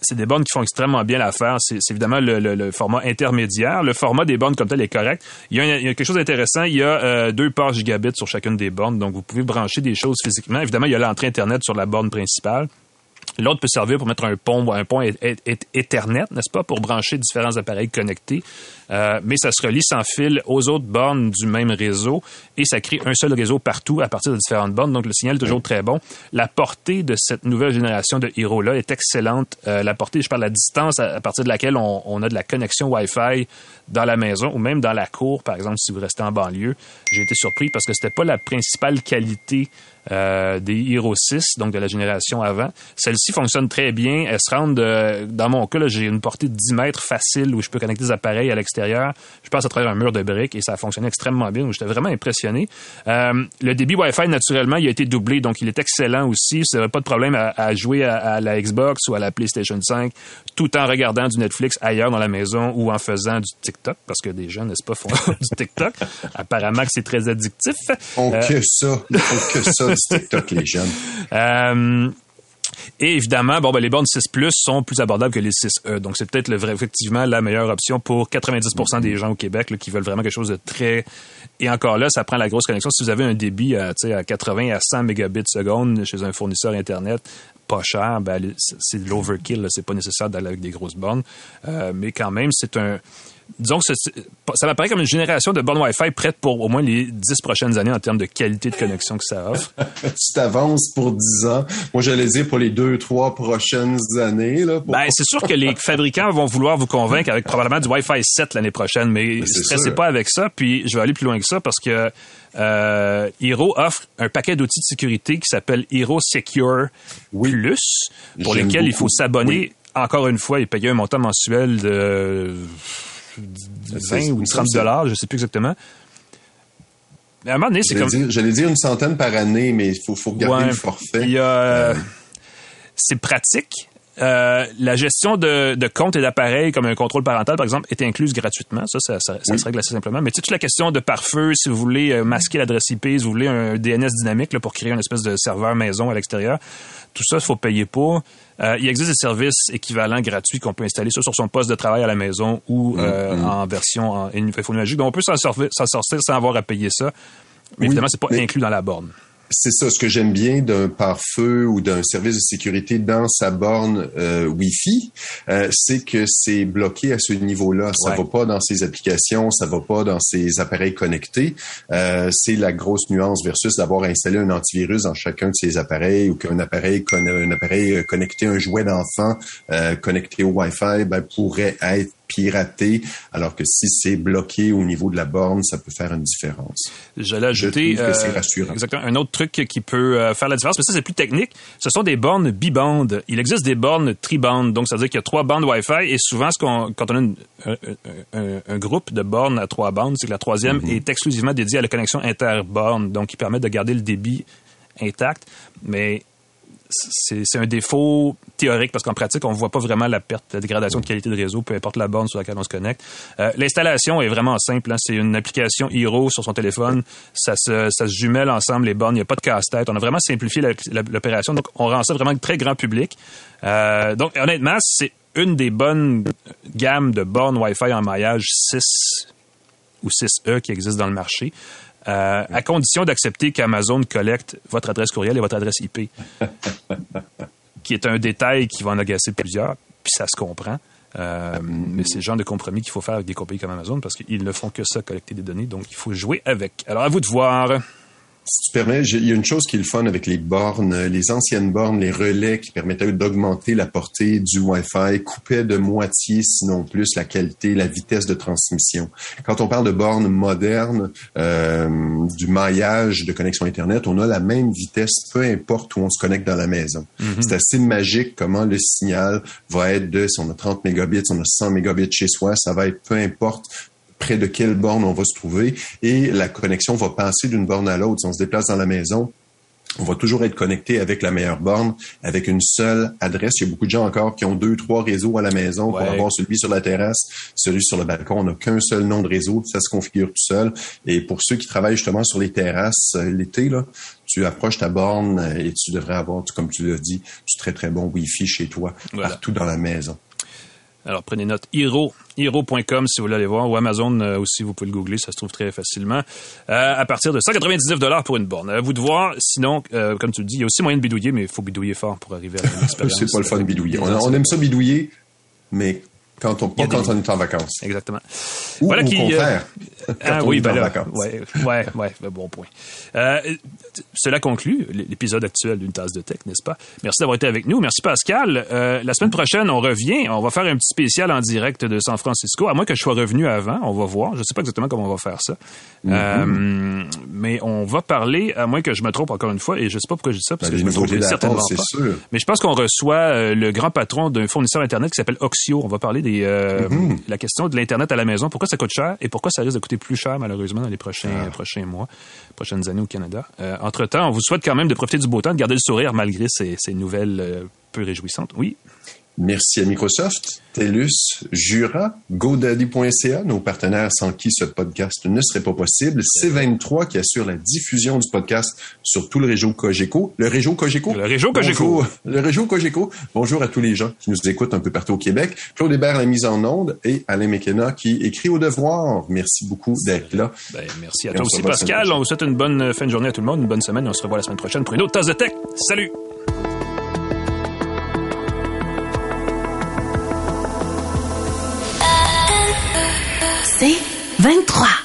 c'est des bornes qui font extrêmement bien l'affaire. C'est évidemment le, format intermédiaire. Le format des bornes comme tel est correct. Il y a, quelque chose d'intéressant. Il y a euh, deux ports gigabits sur chacune des bornes. Donc, vous pouvez brancher des choses physiquement. Évidemment, il y a l'entrée Internet sur la borne principale. L'autre peut servir pour mettre un pont, un pont Ethernet, n'est-ce pas, pour brancher différents appareils connectés. Euh, mais ça se relie sans fil aux autres bornes du même réseau et ça crée un seul réseau partout à partir de différentes bornes. Donc le signal est toujours très bon. La portée de cette nouvelle génération de Hero là est excellente. Euh, la portée, je parle de la distance à, partir de laquelle on, on, a de la connexion Wi-Fi dans la maison ou même dans la cour, par exemple, si vous restez en banlieue. J'ai été surpris parce que c'était pas la principale qualité euh, des Hero 6, donc de la génération avant. Celle-ci fonctionne très bien. Elle se rend, dans mon cas, j'ai une portée de 10 mètres facile où je peux connecter des appareils à l'extérieur. Je passe à travers un mur de briques et ça a fonctionné extrêmement bien. J'étais vraiment impressionné. Euh, le débit Wi-Fi, naturellement, il a été doublé, donc il est excellent aussi. Vous n'avez pas de problème à, jouer à, la Xbox ou à la PlayStation 5 tout en regardant du Netflix ailleurs dans la maison ou en faisant du TikTok, parce que des gens, n'est-ce pas, font du TikTok. Apparemment que c'est très addictif.
On euh, que ça. On que ça TikTok, les jeunes. Euh,
et évidemment, bon, ben, les bornes 6 Plus sont plus abordables que les 6E. Donc, c'est peut-être effectivement la meilleure option pour 90 des gens au Québec qui veulent vraiment quelque chose de très... Et encore là, ça prend la grosse connexion. Si vous avez un débit à, à 80 à 100 mégabits chez un fournisseur Internet, pas cher, ben, c'est l'overkill. C'est pas nécessaire d'aller avec des grosses bornes. Euh, mais quand même, c'est un disons que ça m'apparaît comme une génération de bornes Wi-Fi prête pour au moins les dix prochaines années en termes de qualité de connexion que ça offre.
tu t'avances pour dix ans. Moi, j'allais dire pour les deux, trois prochaines années. Là,
ben, c'est sûr que les fabricants vont vouloir vous convaincre avec probablement du Wi-Fi 7 l'année prochaine, mais ne stressez pas avec ça. Puis, je vais aller plus loin que ça parce que euh, Hero offre un paquet d'outils de sécurité qui s'appelle Hero Secure Plus, pour lesquels il faut s'abonner. Encore une fois et payer un montant mensuel de 20 ou 30 dollars, je sais plus exactement.
Mais à un moment donné, c'est comme. J'allais dire une centaine par année, mais il faut, faut regarder le forfait.
Euh, c'est pratique. Euh, la gestion de, de comptes et d'appareils, comme un contrôle parental, par exemple, est incluse gratuitement. Ça, ça, ça, ça se règle assez simplement. Mais toute la question de pare-feu, si vous voulez euh, masquer l'adresse IP, si vous voulez un DNS dynamique là, pour créer une espèce de serveur maison à l'extérieur, tout ça, il faut payer pour. Euh, il existe des services équivalents gratuits qu'on peut installer soit sur son poste de travail à la maison ou euh, mm-hmm. en version en, magique. Donc, on peut s'en sortir, sans avoir à payer ça. Mais évidemment, c'est pas inclus dans la borne.
C'est ça, ce que j'aime bien d'un pare-feu ou d'un service de sécurité dans sa borne euh, Wi-Fi, euh, c'est que c'est bloqué à ce niveau-là. Ça va pas dans ses applications, ça va pas dans ses appareils connectés. Euh, c'est la grosse nuance versus d'avoir installé un antivirus dans chacun de ses appareils ou qu'un appareil, un appareil connecté, un jouet d'enfant connecté au Wi-Fi, ben, pourrait être pirater, alors que si c'est bloqué au niveau de la borne, ça peut faire une différence.
J'allais ajouter euh, exactement un autre truc qui peut euh, faire la différence, mais ça c'est plus technique. Ce sont des bornes bibandes. Il existe des bornes tribandes, donc ça veut dire qu'il y a trois bandes Wi-Fi et souvent ce qu'on, quand on a un, groupe de bornes à trois bandes, c'est que la troisième mm-hmm. est exclusivement dédiée à la connexion interborne, donc qui permet de garder le débit intact, mais c'est un défaut théorique parce qu'en pratique, on ne voit pas vraiment la perte, la dégradation de qualité de réseau, peu importe la borne sur laquelle on se connecte. Euh, l'installation est vraiment simple. Hein. C'est une application Hero sur son téléphone. Ça se, jumelle ensemble les bornes. Il n'y a pas de casse-tête. On a vraiment simplifié l'opération. Donc, on rend ça vraiment très grand public. Euh, donc, honnêtement, c'est une des bonnes gammes de bornes Wi-Fi en maillage 6 ou 6E qui existent dans le marché. Euh, à condition d'accepter qu'Amazon collecte votre adresse courriel et votre adresse IP, qui est un détail qui va en agacer plusieurs, puis ça se comprend. Euh, mais c'est le genre de compromis qu'il faut faire avec des compagnies comme Amazon parce qu'ils ne font que ça, collecter des données, donc il faut jouer avec. Alors à vous de voir.
Si tu permets, il y a une chose qui est le fun avec les bornes, les anciennes bornes, les relais qui permettaient d'augmenter la portée du Wi-Fi, coupaient de moitié, sinon plus, la qualité, la vitesse de transmission. Quand on parle de bornes modernes, euh, du maillage de connexion Internet, on a la même vitesse, peu importe où on se connecte dans la maison. Mm-hmm. C'est assez magique comment le signal va être de, si on a 30 mégabits, si on a 100 mégabits chez soi, ça va être peu importe près de quelle borne on va se trouver et la connexion va passer d'une borne à l'autre. Si on se déplace dans la maison, on va toujours être connecté avec la meilleure borne, avec une seule adresse. Il y a beaucoup de gens encore qui ont deux, trois réseaux à la maison pour avoir celui sur la terrasse, celui sur le balcon. On n'a qu'un seul nom de réseau, ça se configure tout seul. Et pour ceux qui travaillent justement sur les terrasses euh, l'été, là, tu approches ta borne et tu devrais avoir, comme tu l'as dit, du très très bon Wi-Fi chez toi, partout dans la maison.
Alors prenez note, Hero, hero.com si vous voulez aller voir, ou Amazon euh, aussi, vous pouvez le googler, ça se trouve très facilement. Euh, à partir de 199 dollars pour une borne. À vous de voir. Sinon, euh, comme tu le dis, il y a aussi moyen de bidouiller, mais il faut bidouiller fort pour arriver à une expérience.
C'est pas le fun de bidouiller. On, on aime ça bidouiller, mais quand on, pas quand on est en vacances.
Exactement.
Ou
Voilà
au
qui,
contraire,
Ah oui, ben
en
là, ouais, ouais, ouais, bon point. Euh, cela conclut l'épisode actuel d'une tasse de tech, n'est-ce pas? Merci d'avoir été avec nous. Merci Pascal. Euh, la semaine prochaine, on revient. On va faire un petit spécial en direct de San Francisco. À moins que je sois revenu avant, on va voir. Je ne sais pas exactement comment on va faire ça. Euh, mais on va parler, à moins que je me trompe encore une fois, et je sais pas pourquoi je dis ça, parce
Ben,
que je me trompe certainement pas.
sûr.
Mais je pense qu'on reçoit le grand patron d'un fournisseur Internet qui s'appelle Oxio. On va parler euh,
Mm-hmm.
la question de l'Internet à la maison. Pourquoi ça coûte cher et pourquoi ça risque de coûter plus cher, malheureusement, dans les prochains,
Ah.
prochains mois, prochaines années au Canada. Euh, entre-temps, on vous souhaite quand même de profiter du beau temps, de garder le sourire malgré ces, ces nouvelles euh, peu réjouissantes. Oui?
Merci à Microsoft, TELUS, Jura, GoDaddy.ca, nos partenaires sans qui ce podcast ne serait pas possible. C23 qui assure la diffusion du podcast sur tout le réseau Cogeco. Le réseau Cogeco?
Le réseau Cogeco.
Bonjour. Le réseau Cogeco. Bonjour à tous les gens qui nous écoutent un peu partout au Québec. Claude Hébert, la mise en onde, et Alain McKenna qui écrit au devoir. Merci beaucoup d'être là.
Ben, merci à
Et
toi aussi, Pascal. On vous souhaite une bonne fin de journée à tout le monde, une bonne semaine. On se revoit la semaine prochaine pour une autre tasse de tech. Salut!
C'est 23.